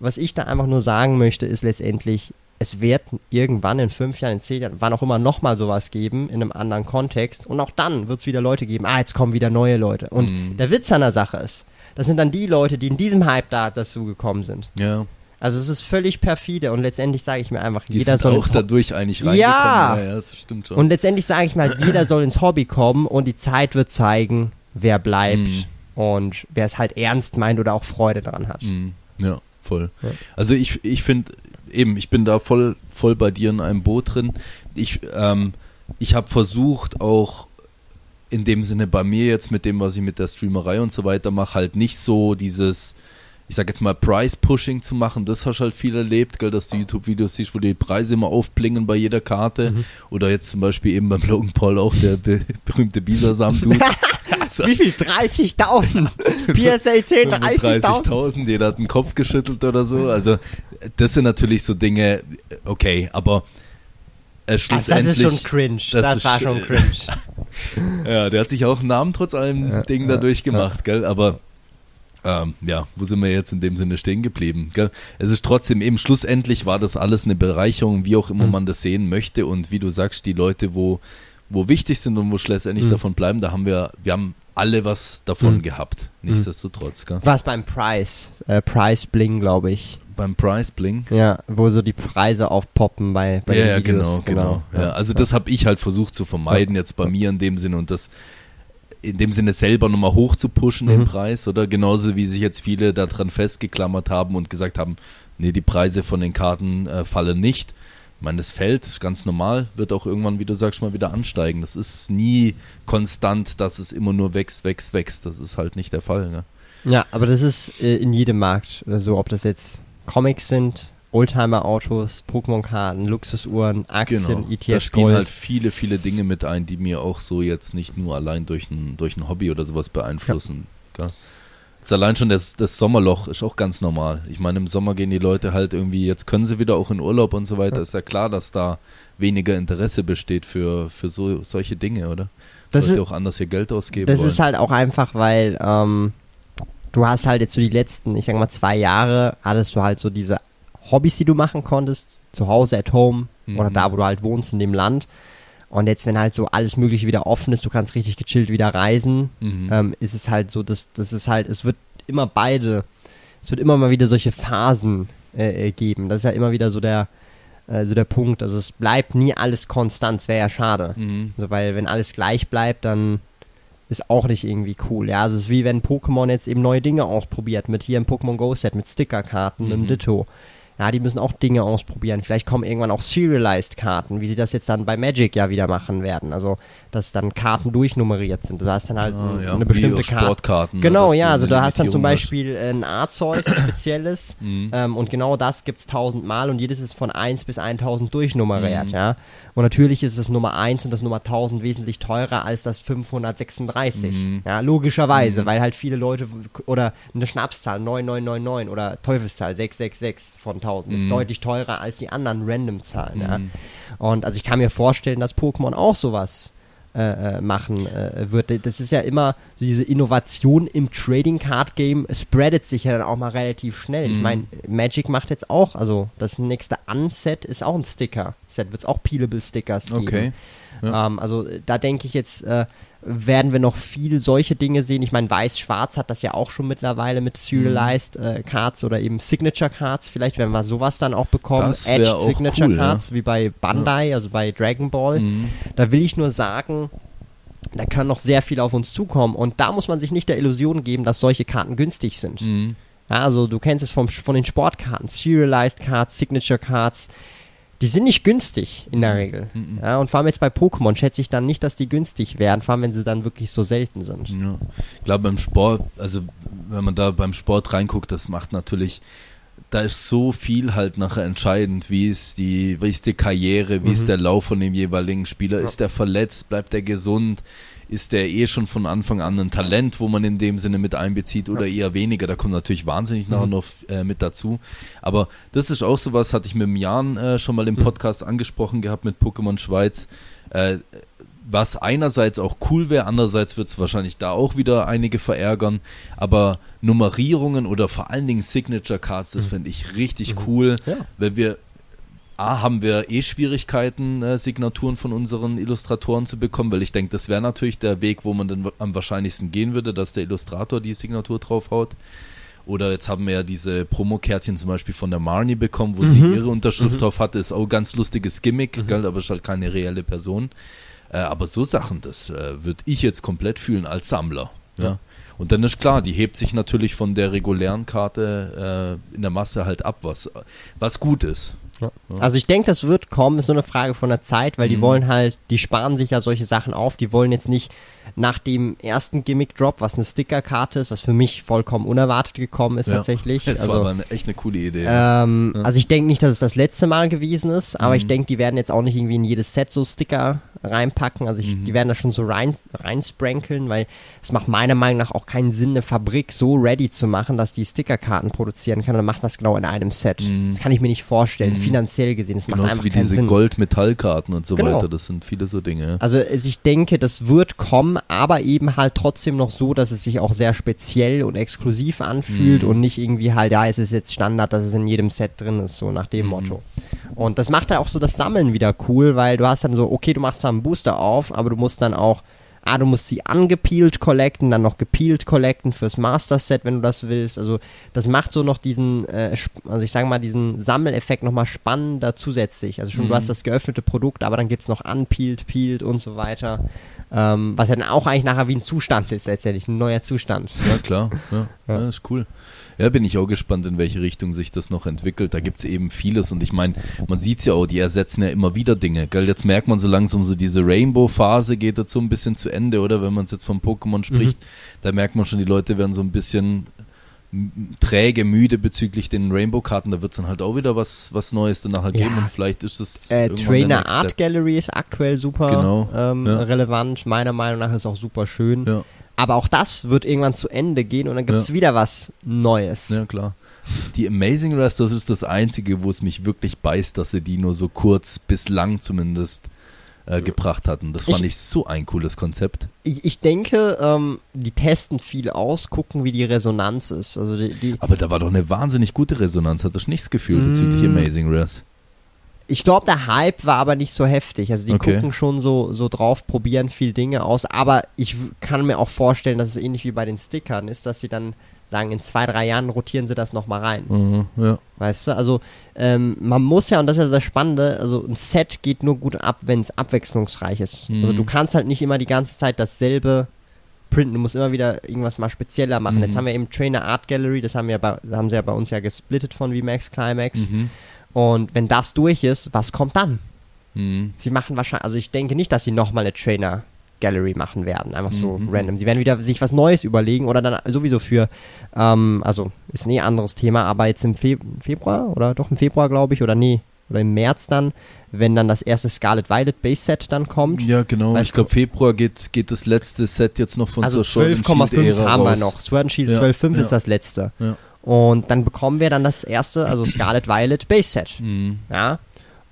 Speaker 1: Was ich da einfach nur sagen möchte, ist letztendlich, es wird irgendwann in fünf Jahren, in zehn Jahren, wann auch immer nochmal sowas geben, in einem anderen Kontext. Und auch dann wird es wieder Leute geben, ah, jetzt kommen wieder neue Leute. Und
Speaker 3: Mhm.
Speaker 1: der Witz an der Sache ist, das sind dann die Leute, die in diesem Hype da dazu gekommen sind.
Speaker 3: ja.
Speaker 1: Also es ist völlig perfide und letztendlich sage ich mir einfach,
Speaker 3: Die
Speaker 1: jeder soll
Speaker 3: auch dadurch eigentlich reingekommen.
Speaker 1: Ja!
Speaker 3: ja, ja das stimmt schon.
Speaker 1: und letztendlich sage ich mal, jeder soll ins Hobby kommen und die Zeit wird zeigen, wer bleibt
Speaker 3: Mhm.
Speaker 1: und wer es halt ernst meint oder auch Freude daran hat.
Speaker 3: Mhm. Ja, voll.
Speaker 1: Ja.
Speaker 3: Also ich, ich finde, eben, ich bin da voll, voll bei dir in einem Boot drin. Ich, ähm, ich habe versucht, auch in dem Sinne bei mir jetzt mit dem, was ich mit der Streamerei und so weiter mache, halt nicht so dieses, ich sag jetzt mal, Price-Pushing zu machen. Das hast du halt viel erlebt, gell, dass du YouTube-Videos siehst, wo die Preise immer aufblingen bei jeder Karte.
Speaker 1: Mhm.
Speaker 3: Oder jetzt zum Beispiel eben beim Logan Paul auch der be berühmte Bisasam-Dude.
Speaker 1: Wie viel? 30.000? PSA 10, 30.000?
Speaker 3: 30.000, jeder hat den Kopf geschüttelt oder so. Also, das sind natürlich so Dinge, okay, aber äh,
Speaker 1: Also das ist schon cringe. Das,
Speaker 3: das
Speaker 1: war
Speaker 3: sch-
Speaker 1: schon cringe.
Speaker 3: ja, der hat sich auch einen Namen trotz allem
Speaker 1: Ja,
Speaker 3: Ding
Speaker 1: ja,
Speaker 3: dadurch gemacht, gell? Aber ähm, ja, wo sind wir jetzt in dem Sinne stehen geblieben? Gell? Es ist trotzdem eben schlussendlich war das alles eine Bereicherung, wie auch immer
Speaker 1: Mhm.
Speaker 3: man das sehen möchte und wie du sagst, die Leute, wo wo wichtig sind und wo schlussendlich
Speaker 1: Mhm.
Speaker 3: davon bleiben, da haben wir wir haben alle was davon
Speaker 1: Mhm.
Speaker 3: gehabt. Nichtsdestotrotz, gell?
Speaker 1: Was beim Price, äh, Price Bling, glaube ich.
Speaker 3: Beim Price Bling.
Speaker 1: Ja, wo so die Preise aufpoppen bei, bei
Speaker 3: ja,
Speaker 1: den
Speaker 3: ja,
Speaker 1: Videos.
Speaker 3: genau, genau. Ja, also das habe ich halt versucht zu vermeiden jetzt bei mir in dem Sinne und das in dem Sinne selber nochmal hoch zu pushen, den
Speaker 1: Mhm.
Speaker 3: Preis, oder? Genauso wie sich jetzt viele daran festgeklammert haben und gesagt haben, nee, die Preise von den Karten äh, fallen nicht. Ich meine, das fällt, ist ganz normal, wird auch irgendwann, wie du sagst, mal wieder ansteigen. Das ist nie konstant, dass es immer nur wächst, wächst, wächst. Das ist halt nicht der Fall. Ne?
Speaker 1: Ja, aber das ist äh, in jedem Markt so, ob das jetzt Comics sind, Oldtimer-Autos, Pokémon-Karten, Luxusuhren, Aktien,
Speaker 3: Genau. Da
Speaker 1: ETFs,
Speaker 3: spielen
Speaker 1: Gold.
Speaker 3: halt viele, viele Dinge mit ein, die mir auch so jetzt nicht nur allein durch ein, durch ein Hobby oder sowas beeinflussen. gell? Jetzt allein schon das, das Sommerloch ist auch ganz normal. Ich meine, im Sommer gehen die Leute halt irgendwie, jetzt können sie wieder auch in Urlaub und so weiter.
Speaker 1: Ja.
Speaker 3: Ist ja klar, dass da weniger Interesse besteht für, für so, solche Dinge, oder?
Speaker 1: das
Speaker 3: Leute
Speaker 1: ist,
Speaker 3: auch anders ihr Geld ausgeben
Speaker 1: das
Speaker 3: wollen.
Speaker 1: ist halt auch einfach, weil ähm, du hast halt jetzt so die letzten, ich sag mal, zwei Jahre, hattest du halt so diese Hobbys, die du machen konntest, zu Hause, at home oder
Speaker 3: Mhm.
Speaker 1: da, wo du halt wohnst, in dem Land. Und jetzt, wenn halt so alles Mögliche wieder offen ist, du kannst richtig gechillt wieder reisen,
Speaker 3: Mhm.
Speaker 1: ähm, ist es halt so, dass das ist halt, es wird immer beide, es wird immer mal wieder solche Phasen äh, äh, geben. Das ist ja immer wieder so der, äh, so der Punkt. Also es bleibt nie alles konstant, es wäre ja schade.
Speaker 3: Mhm.
Speaker 1: Also weil wenn alles gleich bleibt, dann ist auch nicht irgendwie cool. Ja, also es ist wie wenn Pokémon jetzt eben neue Dinge ausprobiert mit hier im Pokémon Go Set mit Stickerkarten,
Speaker 3: Mhm.
Speaker 1: dem Ditto. Ja, die müssen auch Dinge ausprobieren. Vielleicht kommen irgendwann auch Serialized Karten, wie sie das jetzt dann bei Magic ja wieder machen werden. Also, dass dann Karten durchnummeriert sind. Du hast dann halt
Speaker 3: Ah, ja,
Speaker 1: eine bestimmte Karte.
Speaker 3: Sportkarten.
Speaker 1: Genau, ja, also du hast dann zum
Speaker 3: hast.
Speaker 1: Beispiel äh, ein Artzeug, ein spezielles.
Speaker 3: Mhm.
Speaker 1: Ähm, und genau das gibt's tausendmal und jedes ist von 1 bis 1000 durchnummeriert,
Speaker 3: Mhm.
Speaker 1: ja. Und natürlich ist das Nummer 1 und das Nummer 1000 wesentlich teurer als das 536.
Speaker 3: Mhm.
Speaker 1: Ja, logischerweise,
Speaker 3: Mhm.
Speaker 1: weil halt viele Leute oder eine Schnapszahl 9999 oder Teufelszahl 666 von 1000 ist
Speaker 3: Mhm.
Speaker 1: deutlich teurer als die anderen Random-Zahlen, ja.
Speaker 3: Mhm.
Speaker 1: Und also ich kann mir vorstellen, dass Pokémon auch sowas äh, äh, machen äh, wird. Das ist ja immer so diese Innovation im Trading Card Game spreadet sich ja dann auch mal relativ schnell. Ich
Speaker 3: Mhm.
Speaker 1: meine, Magic macht jetzt auch, also das nächste Unset ist auch ein Sticker. Set wird es auch Peelable Stickers geben.
Speaker 3: Okay. Ja.
Speaker 1: Ähm, also äh, da denke ich jetzt, äh, werden wir noch viel solche Dinge sehen. Ich meine, Weiß-Schwarz hat das ja auch schon mittlerweile mit Serialized äh, Cards oder eben Signature Cards. Vielleicht werden wir sowas dann auch bekommen.
Speaker 3: Das wär
Speaker 1: Edge
Speaker 3: auch
Speaker 1: Signature
Speaker 3: cool, ja.
Speaker 1: Cards, wie bei Bandai, also bei Dragon Ball.
Speaker 3: Mhm.
Speaker 1: Da will ich nur sagen, da kann noch sehr viel auf uns zukommen. Und da muss man sich nicht der Illusion geben, dass solche Karten günstig sind.
Speaker 3: Mhm.
Speaker 1: Ja, also du kennst es vom, von den Sportkarten, Serialized Cards, Signature Cards. Die sind nicht günstig in der Regel.
Speaker 3: Mhm.
Speaker 1: Ja, und vor allem jetzt bei Pokémon schätze ich dann nicht, dass die günstig werden, vor allem wenn sie dann wirklich so selten sind.
Speaker 3: Ja. Ich glaube beim Sport, also wenn man da beim Sport reinguckt, das macht natürlich, da ist so viel halt nachher entscheidend, wie ist die, wie ist die Karriere, wie
Speaker 1: Mhm.
Speaker 3: ist der Lauf von dem jeweiligen Spieler,
Speaker 1: Ja.
Speaker 3: ist der verletzt, bleibt der gesund, ist der eh schon von Anfang an ein Talent, wo man in dem Sinne mit einbezieht oder eher weniger, da kommt natürlich wahnsinnig nachher
Speaker 1: Mhm.
Speaker 3: noch äh, mit dazu. Aber das ist auch sowas, hatte ich mit dem Jan äh, schon mal im
Speaker 1: Mhm.
Speaker 3: Podcast angesprochen gehabt mit Pokémon Schweiz. Äh, was einerseits auch cool wäre, andererseits wird es wahrscheinlich da auch wieder einige verärgern, aber Nummerierungen oder vor allen Dingen Signature Cards, das
Speaker 1: Mhm.
Speaker 3: finde ich richtig
Speaker 1: Mhm.
Speaker 3: cool,
Speaker 1: Ja.
Speaker 3: weil wir A, haben wir eh Schwierigkeiten, äh, Signaturen von unseren Illustratoren zu bekommen, weil ich denke, das wäre natürlich der Weg, wo man dann am wahrscheinlichsten gehen würde, dass der Illustrator die Signatur draufhaut. Oder jetzt haben wir ja diese Promokärtchen zum Beispiel von der Marnie bekommen, wo sie
Speaker 1: Mhm.
Speaker 3: ihre Unterschrift
Speaker 1: Mhm.
Speaker 3: drauf hatte. Ist auch ein ganz lustiges Gimmick,
Speaker 1: Mhm.
Speaker 3: gell, aber ist halt keine reelle Person. Äh, aber so Sachen, das äh, würde ich jetzt komplett fühlen als Sammler. Ja.
Speaker 1: Ja.
Speaker 3: Und dann ist klar, die hebt sich natürlich von der regulären Karte äh, in der Masse halt ab, was, was gut ist.
Speaker 1: Ja. Also ich denke, das wird kommen, ist nur eine Frage von der Zeit, weil die
Speaker 3: Mhm.
Speaker 1: wollen halt, die sparen sich ja solche Sachen auf, die wollen jetzt nicht nach dem ersten Gimmick-Drop, was eine Stickerkarte ist, was für mich vollkommen unerwartet gekommen ist
Speaker 3: Ja.
Speaker 1: tatsächlich.
Speaker 3: Das
Speaker 1: also,
Speaker 3: war aber eine, echt eine coole Idee.
Speaker 1: ähm,
Speaker 3: Ja.
Speaker 1: also ich denke nicht, dass es das letzte Mal gewesen ist, aber
Speaker 3: Mhm.
Speaker 1: ich denke, die werden jetzt auch nicht irgendwie in jedes Set so Sticker reinpacken. Also ich,
Speaker 3: Mhm.
Speaker 1: die werden das schon so rein, reinsprankeln, weil es macht meiner Meinung nach auch keinen Sinn, eine Fabrik so ready zu machen, dass die Stickerkarten produzieren kann. Dann macht das genau in einem Set.
Speaker 3: Mhm.
Speaker 1: Das kann ich mir nicht vorstellen,
Speaker 3: Mhm.
Speaker 1: finanziell gesehen. Das macht
Speaker 3: Genauso
Speaker 1: einfach
Speaker 3: wie
Speaker 1: keinen
Speaker 3: diese. Gold-Metallkarten und so
Speaker 1: Genau.
Speaker 3: weiter. Das sind viele so Dinge.
Speaker 1: Also also ich denke, das wird kommen, aber eben halt trotzdem noch so, dass es sich auch sehr speziell und exklusiv anfühlt
Speaker 3: Mhm.
Speaker 1: und nicht irgendwie halt, ja, es ist jetzt Standard, dass es in jedem Set drin ist, so nach dem
Speaker 3: Mhm.
Speaker 1: Motto. Und das macht ja auch so das Sammeln wieder cool, weil du hast dann so, okay, du machst zwar einen Booster auf, aber du musst dann auch, ah, du musst sie angepeelt collecten, dann noch gepeelt collecten fürs Master Set, wenn du das willst. Also das macht so noch diesen, äh, also ich sage mal, diesen Sammeleffekt nochmal spannender zusätzlich. Also schon,
Speaker 3: Mhm.
Speaker 1: du hast das geöffnete Produkt, aber dann gibt's noch unpeeled, peeled und so weiter. Ähm, was ja dann auch eigentlich nachher wie ein Zustand ist, letztendlich, ein neuer Zustand.
Speaker 3: Ja, klar. Ja,
Speaker 1: Ja.
Speaker 3: ja. ist cool. Ja, bin ich auch gespannt, in welche Richtung sich das noch entwickelt. Da gibt's eben vieles und ich meine, man sieht's ja auch, die ersetzen ja immer wieder Dinge. Gell? Jetzt merkt man so langsam so diese Rainbow-Phase geht so ein bisschen zu Ende, oder? Wenn man jetzt von Pokémon spricht, da merkt man schon, die Leute werden so ein bisschen träge, müde bezüglich den Rainbow-Karten. Da wird's dann halt auch wieder was, was Neues danach
Speaker 1: Ja.
Speaker 3: geben und vielleicht ist das
Speaker 1: Äh, Trainer Art
Speaker 3: Step.
Speaker 1: Gallery ist aktuell super
Speaker 3: Genau,
Speaker 1: ähm,
Speaker 3: ja.
Speaker 1: relevant. Meiner Meinung nach ist auch super schön.
Speaker 3: Ja,
Speaker 1: Aber auch das wird irgendwann zu Ende gehen und dann gibt's
Speaker 3: Ja.
Speaker 1: wieder was Neues.
Speaker 3: ja, klar. Die Amazing Race, das ist das Einzige, wo es mich wirklich beißt, dass sie die nur so kurz, bislang zumindest, äh, gebracht hatten. Das fand
Speaker 1: Ich-
Speaker 3: ich, so ein cooles Konzept.
Speaker 1: Ich, ich denke, ähm, die testen viel aus, gucken, wie die Resonanz ist. Also die, die,
Speaker 3: Aber da war doch eine wahnsinnig gute Resonanz, hattest du nicht das Gefühl bezüglich
Speaker 1: Mm.
Speaker 3: Amazing Race?
Speaker 1: Ich glaube, der Hype war aber nicht so heftig. Also die
Speaker 3: Okay.
Speaker 1: gucken schon so, so drauf, probieren viel Dinge aus. Aber ich kann mir auch vorstellen, dass es ähnlich wie bei den Stickern ist, dass sie dann sagen, in zwei, drei Jahren rotieren sie das nochmal rein.
Speaker 3: Mhm, ja.
Speaker 1: Weißt du, also ähm, man muss ja, und das ist ja das Spannende, also ein Set geht nur gut ab, wenn es abwechslungsreich ist.
Speaker 3: Mhm.
Speaker 1: Also du kannst halt nicht immer die ganze Zeit dasselbe printen, du musst immer wieder irgendwas mal spezieller machen.
Speaker 3: Mhm.
Speaker 1: Jetzt haben wir eben Trainer Art Gallery, das haben, wir bei, haben sie ja bei uns ja gesplittet von VMAX Climax.
Speaker 3: Mhm.
Speaker 1: Und wenn das durch ist, was kommt dann?
Speaker 3: Mhm.
Speaker 1: Sie machen wahrscheinlich, also ich denke nicht, dass sie nochmal eine Trainer Gallery machen werden, einfach so
Speaker 3: Mhm.
Speaker 1: random. Sie werden wieder sich was Neues überlegen oder dann sowieso für, ähm, also ist ein eh anderes Thema, aber jetzt im Fe Februar oder doch im Februar, glaube ich, oder nee, oder im März dann, wenn dann das erste Scarlet Violet Base Set dann kommt.
Speaker 3: Ja, genau. Ich glaube, Februar geht, geht das letzte Set jetzt noch von
Speaker 1: Also
Speaker 3: and
Speaker 1: 12,5
Speaker 3: Shield-Ära
Speaker 1: haben wir
Speaker 3: raus.
Speaker 1: noch. Sword and Shield
Speaker 3: Ja,
Speaker 1: 12,5
Speaker 3: ja.
Speaker 1: ist das letzte.
Speaker 3: Ja.
Speaker 1: Und dann bekommen wir dann das erste, also Scarlet Violet Base Set.
Speaker 3: Mhm.
Speaker 1: Ja.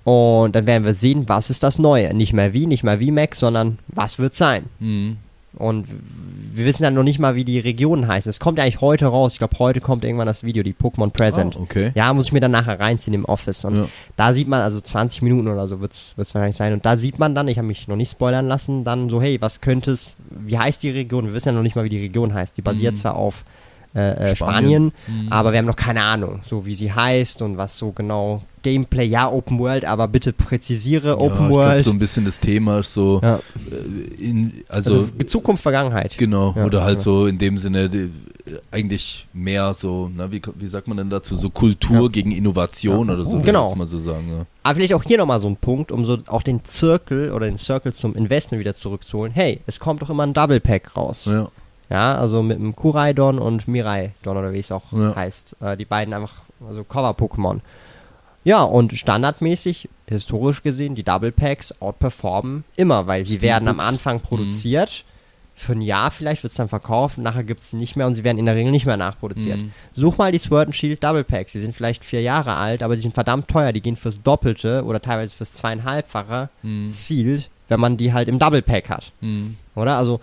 Speaker 1: Und dann werden wir sehen, was ist das Neue. Nicht mehr wie, nicht mehr wie Max, sondern was wird sein.
Speaker 3: Mhm.
Speaker 1: Und wir wissen dann noch nicht mal, wie die Regionen heißen. Es kommt ja eigentlich heute raus. Ich glaube, heute kommt irgendwann das Video, die Pokémon Present.
Speaker 3: Ah, okay.
Speaker 1: Ja, muss ich mir dann nachher reinziehen im Office. Und
Speaker 3: Ja.
Speaker 1: da sieht man, also 20 Minuten oder so wird es wahrscheinlich sein. Und da sieht man dann, ich habe mich noch nicht spoilern lassen, dann so, hey, was könnte es, wie heißt die Region? Wir wissen ja noch nicht mal, wie die Region heißt. Die basiert
Speaker 3: Mhm.
Speaker 1: zwar auf äh, äh,
Speaker 3: Spanien.
Speaker 1: Spanien,
Speaker 3: Mhm.
Speaker 1: aber wir haben noch keine Ahnung, so wie sie heißt und was so genau Gameplay, ja, Open World, aber bitte präzisiere
Speaker 3: ja,
Speaker 1: Open
Speaker 3: ich glaub,
Speaker 1: World.
Speaker 3: so ein bisschen das Thema ist so,
Speaker 1: ja.
Speaker 3: äh, in, also,
Speaker 1: Also, Zukunft, Vergangenheit.
Speaker 3: genau,
Speaker 1: Ja,
Speaker 3: oder halt
Speaker 1: ja.
Speaker 3: so in dem Sinne die, eigentlich mehr so, na, wie, wie sagt man denn dazu, so Kultur
Speaker 1: Ja.
Speaker 3: gegen Innovation
Speaker 1: Ja.
Speaker 3: oder so,
Speaker 1: Genau.
Speaker 3: würde ich jetzt mal so sagen. Ja.
Speaker 1: Aber vielleicht auch hier nochmal so ein Punkt, um so auch den Zirkel oder den Circle zum Investment wieder zurückzuholen. Hey, es kommt doch immer ein Double Pack raus.
Speaker 3: Ja.
Speaker 1: Ja, also mit einem Kuraidon und Miraidon oder wie es auch
Speaker 3: Ja.
Speaker 1: heißt. Äh, die beiden einfach, also Cover-Pokémon. Ja, und standardmäßig, historisch gesehen, die Double Packs outperformen immer, weil sie werden am Anfang
Speaker 3: Mhm.
Speaker 1: produziert. Für ein Jahr vielleicht wird es dann verkauft, nachher gibt es nicht mehr und sie werden in der Regel nicht mehr nachproduziert.
Speaker 3: Mhm.
Speaker 1: Such mal die Sword and Shield Double Packs. Die sind vielleicht vier Jahre alt, aber die sind verdammt teuer. Die gehen fürs Doppelte oder teilweise fürs zweieinhalbfache
Speaker 3: Mhm.
Speaker 1: sealed, wenn man die halt im Double Pack hat.
Speaker 3: Mhm.
Speaker 1: Oder? Also,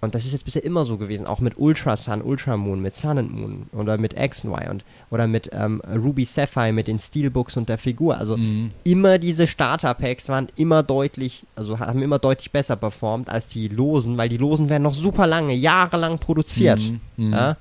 Speaker 1: und das ist jetzt bisher immer so gewesen, auch mit Ultra Sun, Ultra Moon, mit Sun and Moon oder mit X und Y und oder mit ähm, Ruby Sapphire, mit den Steelbooks und der Figur. Also
Speaker 3: Mhm.
Speaker 1: immer diese Starter-Packs waren immer deutlich, also haben immer deutlich besser performt als die Losen, weil die Losen werden noch super lange, jahrelang produziert.
Speaker 3: Mhm. Mhm.
Speaker 1: Ja?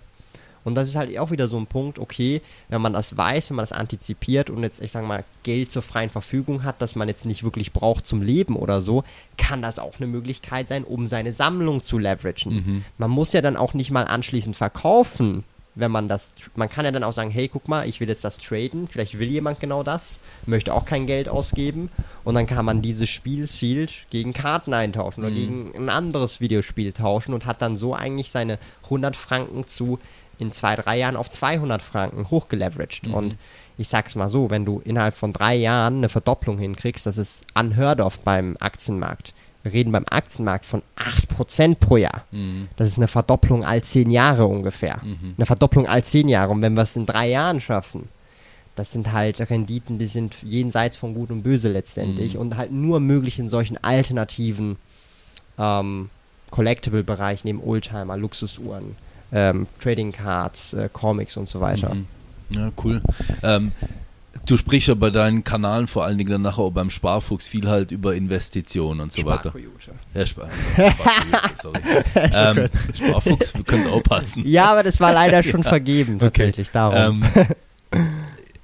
Speaker 1: Und das ist halt auch wieder so ein Punkt, okay, wenn man das weiß, wenn man das antizipiert und jetzt, ich sag mal, Geld zur freien Verfügung hat, das man jetzt nicht wirklich braucht zum Leben oder so, kann das auch eine Möglichkeit sein, um seine Sammlung zu leveragen.
Speaker 3: Mhm.
Speaker 1: Man muss ja dann auch nicht mal anschließend verkaufen, wenn man das, man kann ja dann auch sagen, hey, guck mal, ich will jetzt das traden, vielleicht will jemand genau das, möchte auch kein Geld ausgeben und dann kann man dieses Spiel sealed gegen Karten eintauschen oder
Speaker 3: Mhm.
Speaker 1: gegen ein anderes Videospiel tauschen und hat dann so eigentlich seine 100 Franken zu in zwei, drei Jahren auf 200 Franken hochgeleveraged
Speaker 3: Mhm.
Speaker 1: und ich sag's mal so, wenn du innerhalb von drei Jahren eine Verdopplung hinkriegst, das ist unheard of beim Aktienmarkt. Wir reden beim Aktienmarkt von 8% pro Jahr.
Speaker 3: Mhm.
Speaker 1: Das ist eine Verdopplung all zehn Jahre ungefähr.
Speaker 3: Mhm.
Speaker 1: Eine Verdopplung all zehn Jahre. Und wenn wir es in drei Jahren schaffen, das sind halt Renditen, die sind jenseits von Gut und Böse letztendlich
Speaker 3: Mhm.
Speaker 1: und halt nur möglich in solchen alternativen ähm, Collectible-Bereich neben Oldtimer, Luxusuhren, ähm, Trading Cards, äh, Comics und so weiter.
Speaker 3: Mhm. Ja, cool. Ähm, du sprichst ja bei deinen Kanalen vor allen Dingen dann nachher auch beim Sparfuchs viel halt über Investitionen und so weiter. Ja, Spar Sparfuchs, sorry. ähm, Sparfuchs könnte auch passen.
Speaker 1: Ja, aber das war leider schon vergeben, tatsächlich, darum.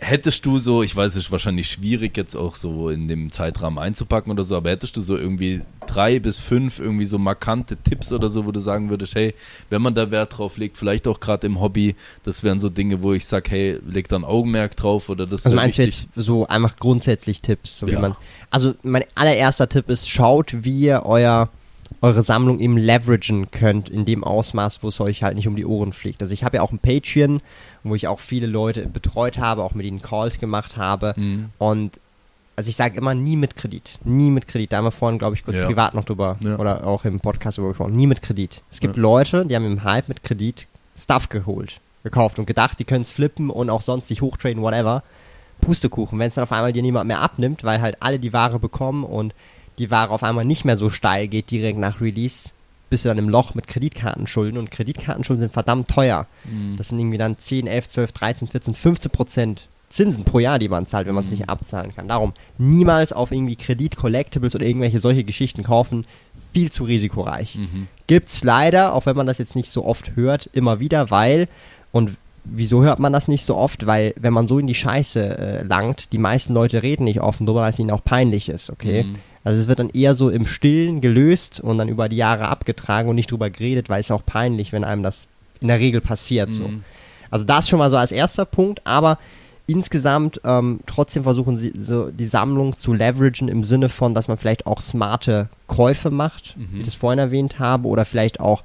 Speaker 3: Hättest du so, ich weiß, es ist wahrscheinlich schwierig jetzt auch so in dem Zeitrahmen einzupacken oder so, aber hättest du so irgendwie drei bis fünf irgendwie so markante Tipps oder so, wo du sagen würdest, hey, wenn man da Wert drauf legt, vielleicht auch gerade im Hobby, das wären so Dinge, wo ich sag, hey, leg da ein Augenmerk drauf oder das
Speaker 1: Also meinst du jetzt so einfach grundsätzlich Tipps, so
Speaker 3: Ja.
Speaker 1: man. Also mein allererster Tipp ist, schaut, wie ihr euer eure Sammlung eben leveragen könnt in dem Ausmaß, wo es euch halt nicht um die Ohren fliegt. Also ich habe ja auch ein Patreon, wo ich auch viele Leute betreut habe, auch mit ihnen Calls gemacht habe
Speaker 3: Mhm.
Speaker 1: und also ich sage immer nie mit Kredit, nie mit Kredit. Da haben wir vorhin, glaube ich, kurz
Speaker 3: Ja.
Speaker 1: privat noch drüber
Speaker 3: Ja.
Speaker 1: oder auch im Podcast drüber gesprochen. Nie mit Kredit. Es gibt
Speaker 3: Ja.
Speaker 1: Leute, die haben im Hype mit Kredit Stuff geholt, gekauft und gedacht, die können es flippen und auch sonst sich hochtraden, whatever. Pustekuchen, wenn es dann auf einmal dir niemand mehr abnimmt, weil halt alle die Ware bekommen und die Ware auf einmal nicht mehr so steil geht direkt nach Release, bist du dann im Loch mit Kreditkartenschulden und Kreditkartenschulden sind verdammt teuer.
Speaker 3: Mhm.
Speaker 1: Das sind irgendwie dann 10, 11, 12, 13, 14, 15 Prozent Zinsen pro Jahr, die man zahlt, wenn man es
Speaker 3: Mhm.
Speaker 1: nicht abzahlen kann. Darum niemals auf irgendwie Kredit, Collectibles oder irgendwelche solche Geschichten kaufen. Viel zu risikoreich.
Speaker 3: Mhm.
Speaker 1: Gibt's leider, auch wenn man das jetzt nicht so oft hört, immer wieder, weil, und wieso hört man das nicht so oft? Weil, wenn man so in die Scheiße äh, langt, die meisten Leute reden nicht offen drüber, weil es ihnen auch peinlich ist, okay?
Speaker 3: Mhm.
Speaker 1: Also es wird dann eher so im Stillen gelöst und dann über die Jahre abgetragen und nicht drüber geredet, weil es auch peinlich, wenn einem das in der Regel passiert, so.
Speaker 3: Mhm.
Speaker 1: Also das schon mal so als erster Punkt, aber insgesamt ähm, trotzdem versuchen sie so die Sammlung zu leveragen im Sinne von, dass man vielleicht auch smarte Käufe macht,
Speaker 3: Mhm.
Speaker 1: wie ich das vorhin erwähnt habe, oder vielleicht auch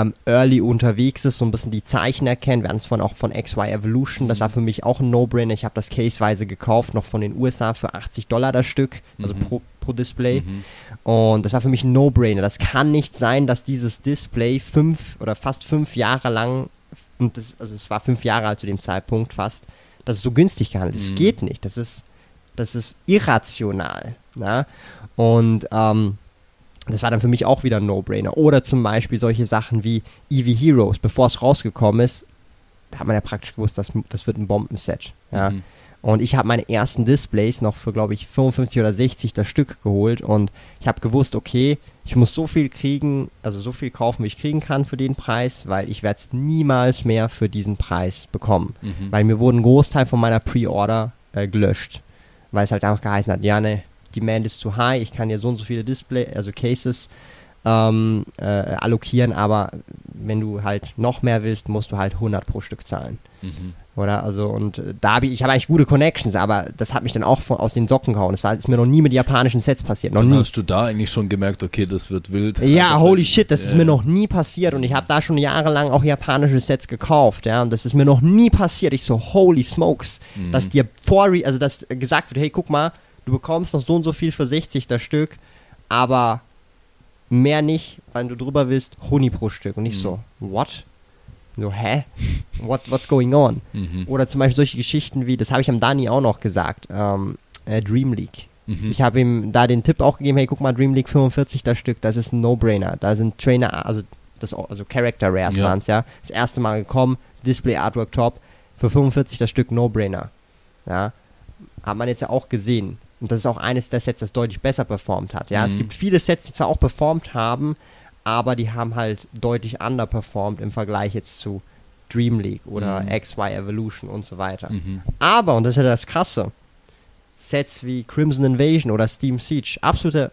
Speaker 1: ähm, early unterwegs ist, so ein bisschen die Zeichen erkennt. Wir hatten es vorhin auch von XY Evolution, das
Speaker 3: Mhm.
Speaker 1: war für mich auch ein No-Brainer. Ich habe das caseweise gekauft, noch von den USA für 80 Dollar das Stück, also
Speaker 3: Mhm.
Speaker 1: pro, pro Display.
Speaker 3: Mhm.
Speaker 1: Und das war für mich ein No-Brainer. Das kann nicht sein, dass dieses Display fünf oder fast fünf Jahre lang, und das, also es war fünf Jahre alt zu dem Zeitpunkt fast, dass es so günstig gehandelt ist.
Speaker 3: Mhm.
Speaker 1: Das geht nicht. Das ist, das ist irrational. Ja? Und ähm, das war dann für mich auch wieder ein No-Brainer. Oder zum Beispiel solche Sachen wie Eevee Heroes, bevor es rausgekommen ist, da hat man ja praktisch gewusst, das, das wird ein Bombenset. Ja?
Speaker 3: Mhm.
Speaker 1: Und ich habe meine ersten Displays noch für, glaube ich, 55 oder 60 das Stück geholt. Und ich habe gewusst, okay, ich muss so viel kriegen, also so viel kaufen, wie ich kriegen kann für den Preis, weil ich werde es niemals mehr für diesen Preis bekommen.
Speaker 3: Mhm.
Speaker 1: Weil mir wurde ein Großteil von meiner Pre-Order äh, gelöscht. Weil es halt einfach geheißen hat, ja, ne, Demand ist zu high, ich kann dir so und so viele Display, also Cases ähm, äh, allokieren, aber wenn du halt noch mehr willst, musst du halt 100 pro Stück zahlen.
Speaker 3: Mhm.
Speaker 1: Oder also und äh, da habe ich, ich habe eigentlich gute Connections, aber das hat mich dann auch von, aus den Socken gehauen. Das war ist mir noch nie mit japanischen Sets passiert, noch
Speaker 3: Dann
Speaker 1: nie.
Speaker 3: hast du da eigentlich schon gemerkt, okay, das wird wild.
Speaker 1: Ja,
Speaker 3: Einfach,
Speaker 1: holy shit, das ist
Speaker 3: Ja.
Speaker 1: mir noch nie passiert und ich habe da schon jahrelang auch japanische Sets gekauft, ja, und das ist mir noch nie passiert. Ich so holy smokes,
Speaker 3: Mhm.
Speaker 1: dass dir vor, also dass gesagt wird, hey, guck mal, du bekommst noch so und so viel für 60 das Stück, aber mehr nicht, wenn du drüber willst, Huni pro Stück und ich
Speaker 3: Mhm.
Speaker 1: so, what? So, hä? What, what's going on?
Speaker 3: Mhm.
Speaker 1: Oder zum Beispiel solche Geschichten wie, das habe ich am Dani auch noch gesagt, ähm, äh, Dream League.
Speaker 3: Mhm.
Speaker 1: Ich habe ihm da den Tipp auch gegeben, hey, guck mal, Dream League 45 das Stück, das ist ein No-Brainer. Da sind Trainer, also das, also Character Rares
Speaker 3: Ja.
Speaker 1: waren's ja. Das erste Mal gekommen, Display Artwork Top, für 45 das Stück No-Brainer. Ja. Hat man jetzt ja auch gesehen. Und das ist auch eines der Sets, das deutlich besser performt hat. Ja, es
Speaker 3: Mhm.
Speaker 1: gibt viele Sets, die zwar auch performt haben, aber die haben halt deutlich underperformed im Vergleich jetzt zu Dream League oder
Speaker 3: Mhm.
Speaker 1: XY Evolution und so weiter.
Speaker 3: Mhm.
Speaker 1: Aber, und das ist ja das Krasse, Sets wie Crimson Invasion oder Steam Siege, absolute,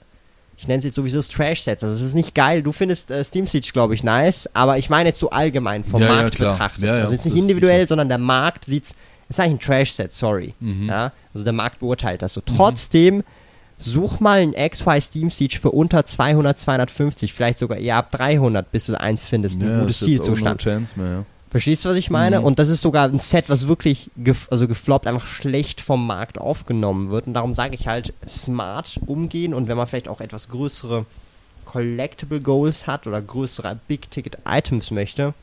Speaker 1: ich nenne es jetzt so wie es ist, Trash-Sets. Also es ist nicht geil. Du findest äh, Steam Siege, glaube ich, nice, aber ich meine jetzt so allgemein vom
Speaker 3: Ja, ja,
Speaker 1: Markt
Speaker 3: klar.
Speaker 1: betrachtet.
Speaker 3: Ja, ja,
Speaker 1: also jetzt nicht individuell,
Speaker 3: sicher.
Speaker 1: sondern der Markt sieht's, es ist eigentlich ein Trash-Set, sorry.
Speaker 3: Mhm.
Speaker 1: Ja, also der Markt beurteilt das so. Trotzdem, such mal ein XY Steam Siege für unter 200, 250, vielleicht sogar eher ab 300, bis du eins findest, ein
Speaker 3: Ja,
Speaker 1: gutes
Speaker 3: auch no
Speaker 1: Zielzustand.
Speaker 3: chance mehr, ja.
Speaker 1: Verstehst du, was ich meine?
Speaker 3: Mhm.
Speaker 1: Und das ist sogar ein Set, was wirklich gef also gefloppt, einfach schlecht vom Markt aufgenommen wird. Und darum sage ich halt, smart umgehen und wenn man vielleicht auch etwas größere Collectible Goals hat oder größere Big-Ticket-Items möchte,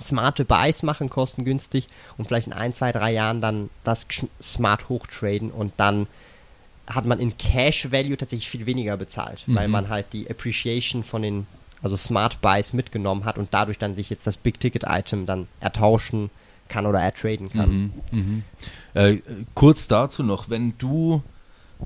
Speaker 1: smarte Buys machen, kostengünstig und vielleicht in ein, zwei, drei Jahren dann das smart hochtraden und dann hat man in Cash Value tatsächlich viel weniger bezahlt, weil
Speaker 3: Mhm.
Speaker 1: man halt die Appreciation von den also Smart Buys mitgenommen hat und dadurch dann sich jetzt das Big Ticket Item dann ertauschen kann oder ertraden kann.
Speaker 3: Mhm, mhm. Äh, kurz dazu noch, wenn du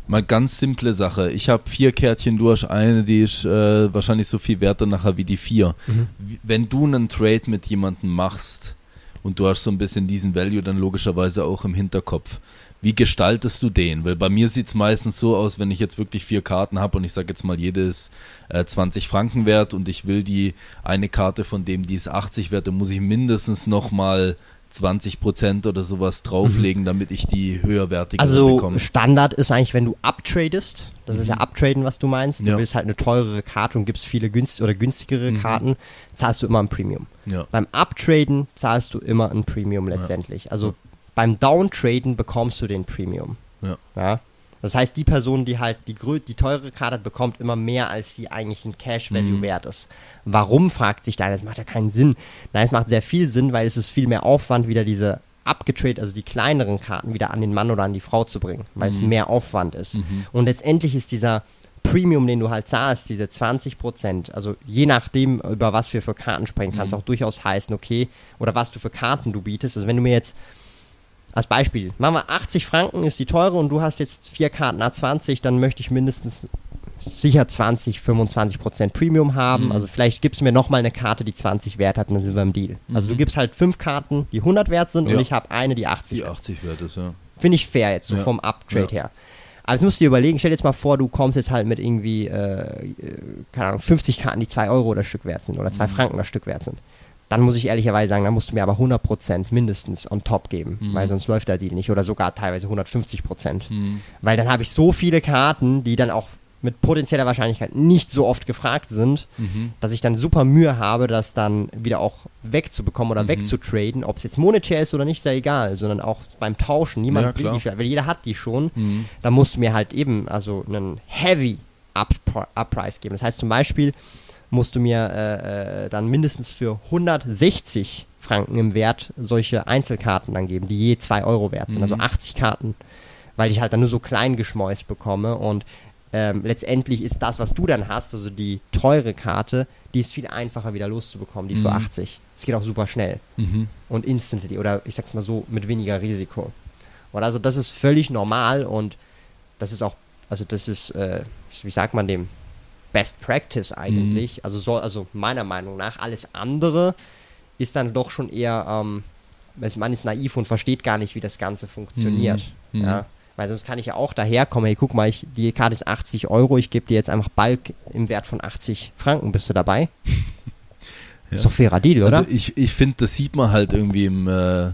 Speaker 3: mal ganz simple Sache, ich habe vier Kärtchen, du hast eine, die ist äh, wahrscheinlich so viel werter nachher wie die vier. Wie- Wenn du einen Trade mit jemandem machst und du hast so ein bisschen diesen Value dann logischerweise auch im Hinterkopf, wie gestaltest du den? Weil bei mir sieht es meistens so aus, wenn ich jetzt wirklich vier Karten habe und ich sage jetzt mal, jedes äh, 20 Franken wert und ich will die eine Karte von dem, die ist 80 wert, dann muss ich mindestens nochmal 20 Prozent oder sowas drauflegen, damit ich die höherwertige
Speaker 1: Also
Speaker 3: bekomme.
Speaker 1: Standard ist eigentlich, wenn du uptradest, das ist ja uptraden, was du meinst, du
Speaker 3: Mhm. Ja.
Speaker 1: willst halt eine teurere Karte und gibst viele günst oder günstigere
Speaker 3: Mhm.
Speaker 1: Karten, zahlst du immer ein Premium.
Speaker 3: Ja.
Speaker 1: Beim Uptraden zahlst du immer ein Premium letztendlich. Also
Speaker 3: Ja.
Speaker 1: beim Downtraden bekommst du den Premium.
Speaker 3: Ja.
Speaker 1: Das heißt, die Person, die halt die, die teure Karte hat, bekommt immer mehr, als sie eigentlich in Cash Value
Speaker 3: Mhm.
Speaker 1: wert ist. Warum, fragt sich da, das macht ja keinen Sinn. Nein, es macht sehr viel Sinn, weil es ist viel mehr Aufwand, wieder diese abgetradet, also die kleineren Karten wieder an den Mann oder an die Frau zu bringen, weil es
Speaker 3: Mhm.
Speaker 1: mehr Aufwand ist.
Speaker 3: Mhm.
Speaker 1: Und letztendlich ist dieser Premium, den du halt zahlst, diese 20%, also je nachdem, über was wir für Karten sprechen, kann es
Speaker 3: Mhm.
Speaker 1: auch durchaus heißen, okay, oder was du für Karten du bietest. Also wenn du mir jetzt, als Beispiel, machen wir 80 Franken ist die teure und du hast jetzt vier Karten A20, dann möchte ich mindestens sicher 20, 25% Premium haben.
Speaker 3: Mhm.
Speaker 1: Also vielleicht gibst du mir nochmal eine Karte, die 20 wert hat und dann sind wir im Deal. Also du
Speaker 3: Mhm.
Speaker 1: gibst halt fünf Karten, die 100 wert sind
Speaker 3: Ja.
Speaker 1: und ich habe eine, die 80
Speaker 3: Die
Speaker 1: wert
Speaker 3: 80 wert ist, ja.
Speaker 1: Finde ich fair jetzt, so
Speaker 3: Ja.
Speaker 1: vom Uptrade
Speaker 3: Ja.
Speaker 1: her. Aber jetzt musst du dir überlegen, stell dir jetzt mal vor, du kommst jetzt halt mit irgendwie, äh, äh, keine Ahnung, 50 Karten, die 2 Euro das Stück wert sind oder 2
Speaker 3: Mhm.
Speaker 1: Franken das Stück wert sind. Dann muss ich ehrlicherweise sagen, dann musst du mir aber 100% mindestens on top geben,
Speaker 3: Mhm.
Speaker 1: weil sonst läuft der Deal nicht oder sogar teilweise 150%.
Speaker 3: Mhm.
Speaker 1: Weil dann habe ich so viele Karten, die dann auch mit potenzieller Wahrscheinlichkeit nicht so oft gefragt sind,
Speaker 3: Mhm.
Speaker 1: dass ich dann super Mühe habe, das dann wieder auch wegzubekommen oder
Speaker 3: Mhm.
Speaker 1: wegzutraden. Ob es jetzt monetär ist oder nicht, ist ja egal, sondern auch beim Tauschen. Niemand
Speaker 3: Ja,
Speaker 1: die, weil jeder hat die schon.
Speaker 3: Mhm.
Speaker 1: Da musst du mir halt eben also einen Heavy Up Upprice geben. Das heißt zum Beispiel musst du mir äh, äh, dann mindestens für 160 Franken im Wert solche Einzelkarten dann geben, die je 2 Euro wert sind.
Speaker 3: Mhm.
Speaker 1: Also 80 Karten, weil ich halt dann nur so klein geschmäust bekomme und ähm, letztendlich ist das, was du dann hast, also die teure Karte, die ist viel einfacher wieder loszubekommen, die für
Speaker 3: Mhm.
Speaker 1: 80. Es geht auch super schnell
Speaker 3: Mhm.
Speaker 1: und instantly oder ich sag's mal so, mit weniger Risiko. Und also das ist völlig normal und das ist auch, also das ist, äh, wie sagt man dem, Best Practice eigentlich. Also soll, also meiner Meinung nach, alles andere ist dann doch schon eher, ähm, also man ist naiv und versteht gar nicht, wie das Ganze funktioniert.
Speaker 3: Mhm. Mhm.
Speaker 1: Ja. Weil sonst kann ich ja auch daherkommen, hey, guck mal, ich, die Karte ist 80 Euro, ich gebe dir jetzt einfach Balk im Wert von 80 Franken, bist du dabei?
Speaker 3: Ja.
Speaker 1: Ist doch fairer Deal, oder?
Speaker 3: Also ich, ich finde, das sieht man halt irgendwie im, äh,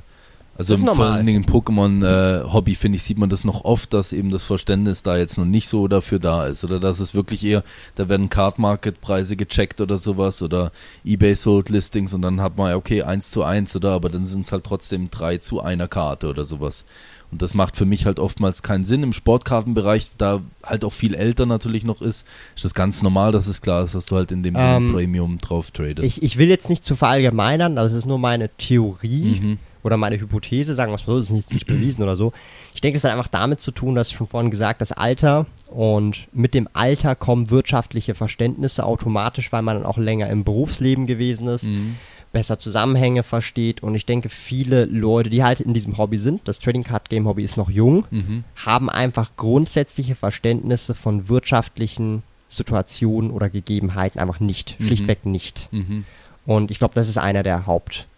Speaker 3: also vor allen Dingen im Pokémon-Hobby, finde ich, sieht man das noch oft, dass eben das Verständnis da jetzt noch nicht so dafür da ist. Oder dass es wirklich eher, da werden Card-Market-Preise gecheckt oder sowas oder Ebay-Sold-Listings und dann hat man, ja, okay, eins zu eins oder, aber dann sind es halt trotzdem drei zu einer Karte oder sowas. Und das macht für mich halt oftmals keinen Sinn. Im Sportkartenbereich, da halt auch viel älter natürlich noch ist, ist das ganz normal, dass es klar ist, dass du halt in dem
Speaker 1: Ähm,
Speaker 3: Premium drauf tradest.
Speaker 1: Ich, ich will jetzt nicht zu verallgemeinern, das ist nur meine Theorie
Speaker 3: Mhm.
Speaker 1: Oder meine Hypothese, sagen wir es mal so, das ist nicht, nicht bewiesen oder so. Ich denke, es hat einfach damit zu tun, dass schon vorhin gesagt, das Alter und mit dem Alter kommen wirtschaftliche Verständnisse automatisch, weil man dann auch länger im Berufsleben gewesen ist,
Speaker 3: Mhm.
Speaker 1: besser Zusammenhänge versteht und ich denke, viele Leute, die halt in diesem Hobby sind, das Trading Card Game Hobby ist noch jung,
Speaker 3: Mhm.
Speaker 1: haben einfach grundsätzliche Verständnisse von wirtschaftlichen Situationen oder Gegebenheiten einfach nicht,
Speaker 3: Mhm.
Speaker 1: schlichtweg nicht.
Speaker 3: Mhm.
Speaker 1: Und ich glaube, das ist einer der Hauptgründe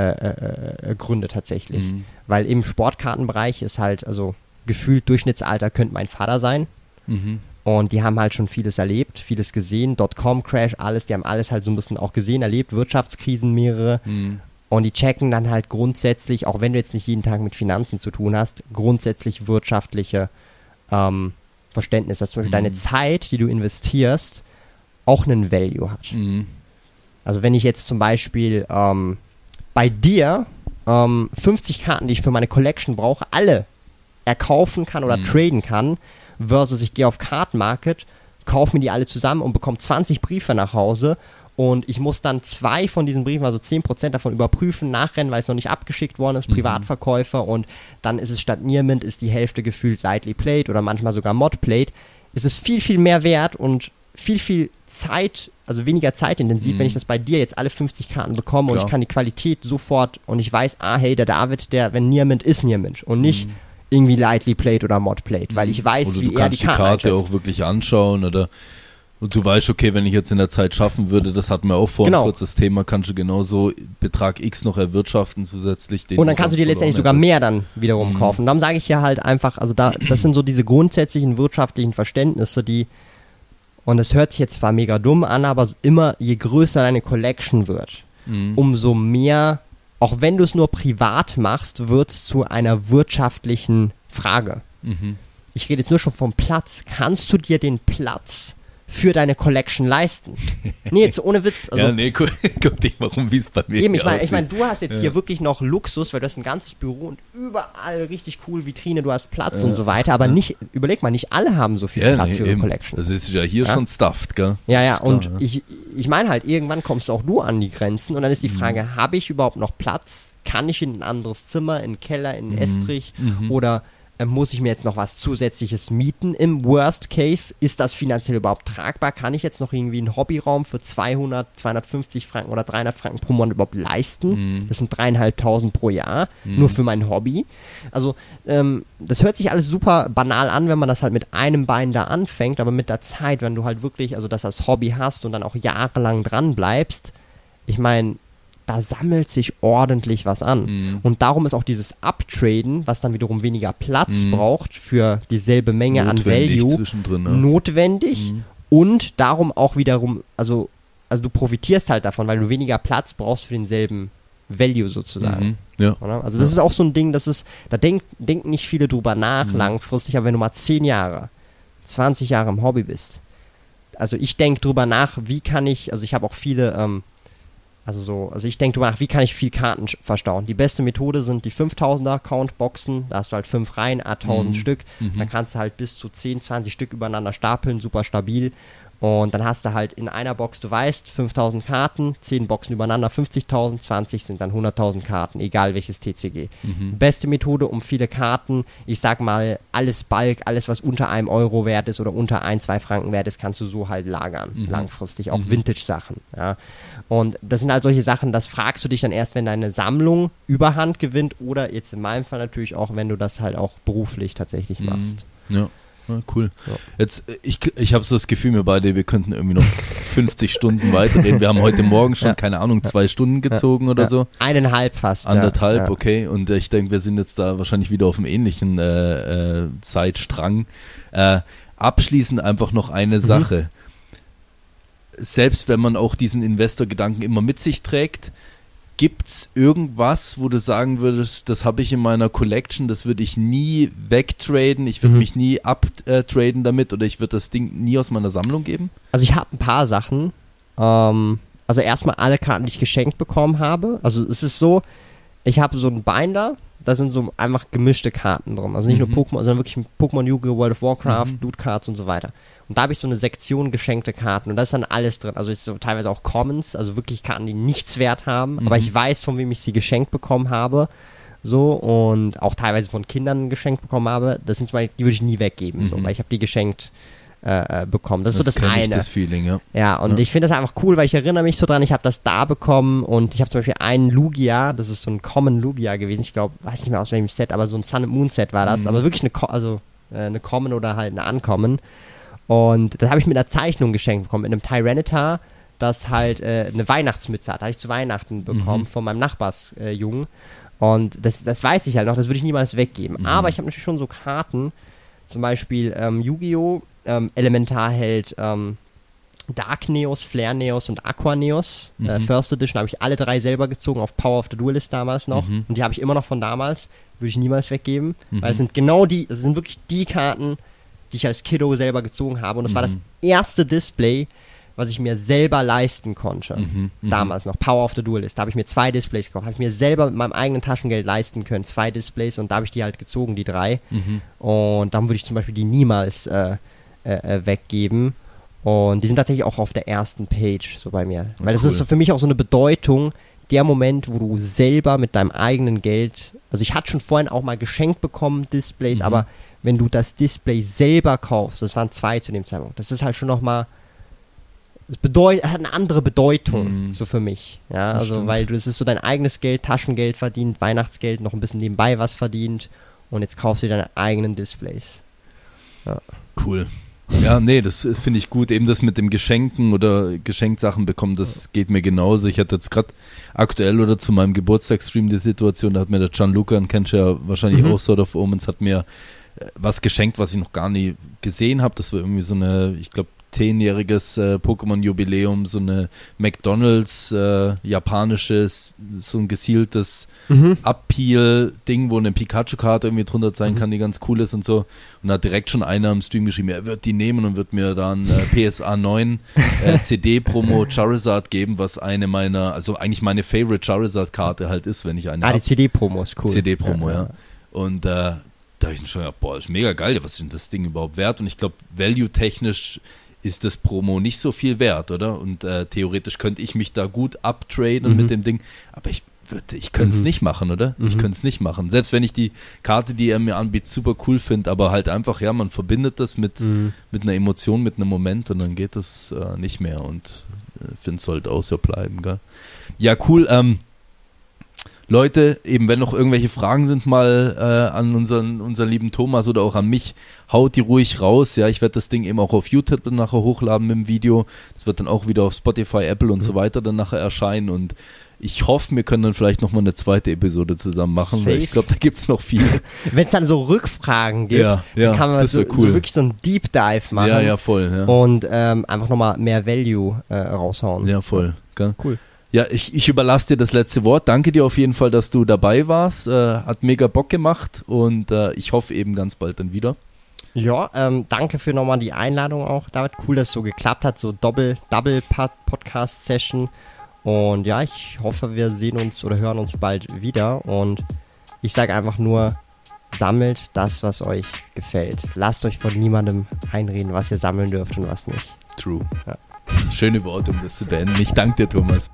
Speaker 1: äh, äh, Gründe tatsächlich.
Speaker 3: Mhm.
Speaker 1: Weil im Sportkartenbereich ist halt, also gefühlt Durchschnittsalter könnte mein Vater sein.
Speaker 3: Mhm.
Speaker 1: Und die haben halt schon vieles erlebt, vieles gesehen. Dotcom-Crash, alles, die haben alles halt so ein bisschen auch gesehen, erlebt, Wirtschaftskrisen mehrere.
Speaker 3: Mhm.
Speaker 1: Und die checken dann halt grundsätzlich, auch wenn du jetzt nicht jeden Tag mit Finanzen zu tun hast, grundsätzlich wirtschaftliche ähm, Verständnis, dass zum Beispiel
Speaker 3: Mhm.
Speaker 1: deine Zeit, die du investierst, auch einen Value hat.
Speaker 3: Mhm.
Speaker 1: Also wenn ich jetzt zum Beispiel ähm, bei dir ähm, 50 Karten, die ich für meine Collection brauche, alle erkaufen kann oder
Speaker 3: Mhm.
Speaker 1: traden kann, versus ich gehe auf Card Market, kaufe mir die alle zusammen und bekomme 20 Briefe nach Hause und ich muss dann zwei von diesen Briefen, also 10% davon überprüfen, nachrennen, weil es noch nicht abgeschickt worden
Speaker 3: Mhm.
Speaker 1: ist, Privatverkäufer und dann ist es statt Nearmint ist die Hälfte gefühlt lightly played oder manchmal sogar mod played. Es ist viel, viel mehr wert und viel, viel Zeit, also weniger zeitintensiv,
Speaker 3: Mhm.
Speaker 1: wenn ich das bei dir jetzt alle 50 Karten bekomme und
Speaker 3: Klar.
Speaker 1: ich kann die Qualität sofort und ich weiß, ah, hey, der David, der, wenn Nearmint ist Nearmint und nicht irgendwie lightly played oder mod played, weil ich weiß,
Speaker 3: Oder
Speaker 1: wie
Speaker 3: Mhm. du
Speaker 1: er die
Speaker 3: kannst die,
Speaker 1: Karten
Speaker 3: Karte
Speaker 1: einschätzt.
Speaker 3: auch wirklich anschauen oder und du weißt, okay, wenn ich jetzt in der Zeit schaffen würde, das hatten wir auch vorhin
Speaker 1: Genau.
Speaker 3: kurz das Thema, kannst du genauso Betrag X noch erwirtschaften zusätzlich. Den
Speaker 1: Und dann
Speaker 3: du
Speaker 1: kannst du dir letztendlich sogar mehr dann wiederum
Speaker 3: Mhm.
Speaker 1: kaufen. Darum sage ich ja halt einfach, also da, das sind so diese grundsätzlichen wirtschaftlichen Verständnisse, die, und das hört sich jetzt zwar mega dumm an, aber immer je größer deine Collection wird,
Speaker 3: Mhm.
Speaker 1: umso mehr, auch wenn du es nur privat machst, wird es zu einer wirtschaftlichen Frage.
Speaker 3: Mhm.
Speaker 1: Ich rede jetzt nur schon vom Platz. Kannst du dir den Platz für deine Collection leisten? Nee, jetzt ohne Witz. Also,
Speaker 3: ja, nee, guck, guck dich mal rum, wie es bei mir
Speaker 1: Eben, ich
Speaker 3: hier
Speaker 1: meine, ich
Speaker 3: aussieht.
Speaker 1: mein, du hast jetzt
Speaker 3: Ja.
Speaker 1: hier wirklich noch Luxus, weil du hast ein ganzes Büro und überall richtig cool Vitrine, du hast Platz und so weiter, aber nicht, überleg mal, nicht alle haben so viel
Speaker 3: ja,
Speaker 1: Platz
Speaker 3: nee,
Speaker 1: für ihre. Collection.
Speaker 3: Das ist ja hier
Speaker 1: Ja.
Speaker 3: schon stuffed, gell?
Speaker 1: ja, ja,
Speaker 3: klar,
Speaker 1: und
Speaker 3: ja.
Speaker 1: ich, ich meine halt, irgendwann kommst auch du an die Grenzen und dann ist die
Speaker 3: Mhm.
Speaker 1: Frage, habe ich überhaupt noch Platz? Kann ich in ein anderes Zimmer, in einen Keller, in einen
Speaker 3: Mhm.
Speaker 1: Estrich
Speaker 3: Mhm.
Speaker 1: oder muss ich mir jetzt noch was zusätzliches mieten im Worst Case? Ist das finanziell überhaupt tragbar? Kann ich jetzt noch irgendwie einen Hobbyraum für 200, 250 Franken oder 300 Franken pro Monat überhaupt leisten?
Speaker 3: Mhm.
Speaker 1: Das sind dreieinhalbtausend pro Jahr, nur für mein Hobby. Also, ähm, das hört sich alles super banal an, wenn man das halt mit einem Bein da anfängt, aber mit der Zeit, wenn du halt wirklich, also das als Hobby hast und dann auch jahrelang dran bleibst, ich meine, da sammelt sich ordentlich was an.
Speaker 3: Mhm.
Speaker 1: Und darum ist auch dieses Uptraden, was dann wiederum weniger Platz
Speaker 3: Mhm.
Speaker 1: braucht für dieselbe Menge
Speaker 3: Notwendig
Speaker 1: an Value,
Speaker 3: ne?
Speaker 1: notwendig
Speaker 3: Mhm.
Speaker 1: und darum auch wiederum, also, also du profitierst halt davon, weil du weniger Platz brauchst für denselben Value sozusagen.
Speaker 3: Mhm. Ja.
Speaker 1: Also das ist auch so ein Ding, das ist, da denk, denken nicht viele drüber nach
Speaker 3: Mhm.
Speaker 1: langfristig, aber wenn du mal 10 Jahre, 20 Jahre im Hobby bist, also ich denke drüber nach, wie kann ich, also ich habe auch viele, ähm, also so, also ich denke drüber nach, wie kann ich viel Karten verstauen. Die beste Methode sind die 5000er Count-Boxen, da hast du halt 5 Reihen, a 1000
Speaker 3: Mhm.
Speaker 1: Stück,
Speaker 3: Mhm.
Speaker 1: dann kannst du halt bis zu 10, 20 Stück übereinander stapeln, super stabil. Und dann hast du halt in einer Box, du weißt, 5000 Karten, 10 Boxen übereinander, 50.000, 20 sind dann 100.000 Karten, egal welches TCG.
Speaker 3: Mhm.
Speaker 1: Beste Methode, um viele Karten, ich sag mal, alles Bulk, alles was unter einem Euro wert ist oder unter ein, zwei Franken wert ist, kannst du so halt lagern,
Speaker 3: Mhm.
Speaker 1: langfristig, auch
Speaker 3: Mhm.
Speaker 1: Vintage-Sachen. Ja. Und das sind halt solche Sachen, das fragst du dich dann erst, wenn deine Sammlung Überhand gewinnt oder jetzt in meinem Fall natürlich auch, wenn du das halt auch beruflich tatsächlich
Speaker 3: Mhm.
Speaker 1: machst.
Speaker 3: Ja. Ja, cool.
Speaker 1: Ja.
Speaker 3: Jetzt, ich, ich habe so das Gefühl, wir beide, wir könnten irgendwie noch 50 Stunden weiterreden. Wir haben heute Morgen schon,
Speaker 1: Ja.
Speaker 3: keine Ahnung, zwei Stunden gezogen oder so.
Speaker 1: Eineinhalb fast.
Speaker 3: Anderthalb, okay. Und äh, ich denke, wir sind jetzt da wahrscheinlich wieder auf einem ähnlichen äh, äh, Zeitstrang. Äh, abschließend einfach noch
Speaker 1: Mhm.
Speaker 3: eine Sache. Selbst wenn man auch diesen Investor-Gedanken immer mit sich trägt, gibt's irgendwas, wo du sagen würdest, das habe ich in meiner Collection, das würde ich nie wegtraden, ich würde
Speaker 1: Mhm.
Speaker 3: mich nie abtraden damit oder ich würde das Ding nie aus meiner Sammlung geben?
Speaker 1: Also ich habe ein paar Sachen. Ähm, also erstmal alle Karten, die ich geschenkt bekommen habe. Also es ist so, ich habe so einen Binder, da sind so einfach gemischte Karten drin. Also nicht
Speaker 3: Mhm.
Speaker 1: nur Pokémon, sondern wirklich Pokémon Yu-Gi-Oh!, World of Warcraft,
Speaker 3: Mhm.
Speaker 1: Loot Cards und so weiter. Und da habe ich so eine Sektion geschenkte Karten und da ist dann alles drin. Also ist so teilweise auch Commons, also wirklich Karten, die nichts wert haben,
Speaker 3: Mhm.
Speaker 1: aber ich weiß, von wem ich sie geschenkt bekommen habe. So und auch teilweise von Kindern geschenkt bekommen habe. Das sind zum Beispiel, die würde ich nie weggeben, so,
Speaker 3: Mhm.
Speaker 1: weil ich habe die geschenkt äh, äh, bekommen. Das ist so das eine.
Speaker 3: Ich, das Feeling, ja.
Speaker 1: Ja, und
Speaker 3: Ja.
Speaker 1: ich finde das einfach cool, weil ich erinnere mich so dran, ich habe das da bekommen und ich habe zum Beispiel einen Lugia, das ist so ein Common Lugia gewesen, ich glaube, weiß nicht mehr aus welchem Set, aber so ein Sun and Moon Set war das,
Speaker 3: Mhm.
Speaker 1: aber wirklich eine, Co also äh, eine Common oder halt eine Ankommen. Und das habe ich mit einer Zeichnung geschenkt bekommen, mit einem Tyranitar, das halt äh, eine Weihnachtsmütze hat, habe ich zu Weihnachten bekommen
Speaker 3: Mhm.
Speaker 1: von meinem Nachbarsjungen. Äh, und das, das weiß ich halt noch, das würde ich niemals weggeben.
Speaker 3: Mhm.
Speaker 1: Aber ich habe natürlich schon so Karten, zum Beispiel ähm, Yu-Gi-Oh!, ähm, Elementarheld, ähm, Dark Neos, Flare Neos und Aqua Neos. Äh,
Speaker 3: Mhm.
Speaker 1: First Edition habe ich alle drei selber gezogen, auf Power of the Duelist damals noch.
Speaker 3: Mhm.
Speaker 1: Und die habe ich immer noch von damals. Würde ich niemals weggeben.
Speaker 3: Mhm.
Speaker 1: Weil es sind genau die, es sind wirklich die Karten, die ich als Kiddo selber gezogen habe. Und es war das
Speaker 3: Mhm.
Speaker 1: erste Display, was ich mir selber leisten konnte.
Speaker 3: Mhm, mhm.
Speaker 1: Damals noch, Power of the Duelist. Da habe ich mir zwei Displays gekauft. Habe ich mir selber mit meinem eigenen Taschengeld leisten können. Zwei Displays und da habe ich die halt gezogen, die drei.
Speaker 3: Mhm.
Speaker 1: Und dann würde ich zum Beispiel die niemals äh, äh, äh, weggeben. Und die sind tatsächlich auch auf der ersten Page so bei mir. Weil das
Speaker 3: cool.
Speaker 1: ist so für mich auch so eine Bedeutung, der Moment, wo du selber mit deinem eigenen Geld, also ich hatte schon vorhin auch mal geschenkt bekommen, Displays,
Speaker 3: Mhm.
Speaker 1: aber wenn du das Display selber kaufst, das waren zwei zu dem Zeitpunkt, das ist halt schon nochmal, es bedeutet, hat eine andere Bedeutung,
Speaker 3: Mhm.
Speaker 1: so für mich. Ja,
Speaker 3: Das
Speaker 1: also
Speaker 3: stimmt.
Speaker 1: weil du, es ist so dein eigenes Geld, Taschengeld verdient, Weihnachtsgeld, noch ein bisschen nebenbei was verdient und jetzt kaufst du deine eigenen Displays.
Speaker 3: Cool. Ja, nee, das äh, finde ich gut. Eben das mit dem Geschenken oder Geschenksachen bekommen, das geht mir genauso. Ich hatte jetzt gerade aktuell oder zu meinem Geburtstagsstream die Situation, da hat mir der Gianluca, den kennst du ja wahrscheinlich
Speaker 1: Mhm.
Speaker 3: auch, Sort of Omens, hat mir was geschenkt, was ich noch gar nie gesehen habe. Das war irgendwie so eine, ich glaube, zehnjähriges äh, Pokémon-Jubiläum, so eine McDonalds äh, japanisches, so ein gezieltes Appeal-Ding, wo eine Pikachu-Karte irgendwie drunter sein kann, die ganz cool ist und so. Und da hat direkt schon einer im Stream geschrieben, er wird die nehmen und wird mir dann äh, PSA 9 äh, CD-Promo Charizard geben, was eine meiner, also eigentlich meine Favorite Charizard-Karte halt ist, wenn ich eine
Speaker 1: Ah, die
Speaker 3: hab.
Speaker 1: CD-Promo ist cool.
Speaker 3: CD-Promo, ja. Und äh, da habe ich schon gedacht, boah, ist mega geil, was ist denn das Ding überhaupt wert? Und ich glaube, value-technisch ist das Promo nicht so viel wert, oder? Und äh, theoretisch könnte ich mich da gut uptraden
Speaker 1: Mhm.
Speaker 3: mit dem Ding, aber ich würde, ich könnte es
Speaker 1: Mhm.
Speaker 3: nicht machen, oder? Ich
Speaker 1: Mhm.
Speaker 3: könnte es nicht machen. Selbst wenn ich die Karte, die er mir anbietet, super cool finde, aber halt einfach, ja, man verbindet das mit,
Speaker 1: Mhm.
Speaker 3: mit einer Emotion, mit einem Moment und dann geht das äh, nicht mehr und äh, finde, es sollte auch so bleiben, gell? Ja, cool. Ähm, Leute, eben wenn noch irgendwelche Fragen sind mal äh, an unseren, unseren lieben Thomas oder auch an mich, haut die ruhig raus. Ja, ich werde das Ding eben auch auf YouTube dann nachher hochladen mit dem Video. Das wird dann auch wieder auf Spotify, Apple und so weiter dann nachher erscheinen und ich hoffe, wir können dann vielleicht nochmal eine zweite Episode zusammen machen, weil
Speaker 1: Safe.
Speaker 3: ich glaube, da gibt's noch viel.
Speaker 1: Wenn es dann so Rückfragen gibt,
Speaker 3: Ja, ja,
Speaker 1: dann kann man so,
Speaker 3: cool.
Speaker 1: so wirklich so ein Deep Dive machen
Speaker 3: ja, ja, voll. Ja,
Speaker 1: und ähm, einfach nochmal mehr Value äh, raushauen.
Speaker 3: ja voll.
Speaker 1: Cool.
Speaker 3: Ja, ich, ich überlasse dir das letzte Wort. Danke dir auf jeden Fall, dass du dabei warst. Äh, hat mega Bock gemacht und äh, ich hoffe eben ganz bald dann wieder.
Speaker 1: Ja, ähm, danke für nochmal die Einladung auch, David. Cool, dass es so geklappt hat, so Doppel, Double Podcast Session. Und ja, ich hoffe, wir sehen uns oder hören uns bald wieder. Und ich sage einfach nur, sammelt das, was euch gefällt. Lasst euch von niemandem einreden, was ihr sammeln dürft und was nicht.
Speaker 3: True.
Speaker 1: Ja.
Speaker 3: Schöne Worte, um das zu beenden. Ich danke dir, Thomas.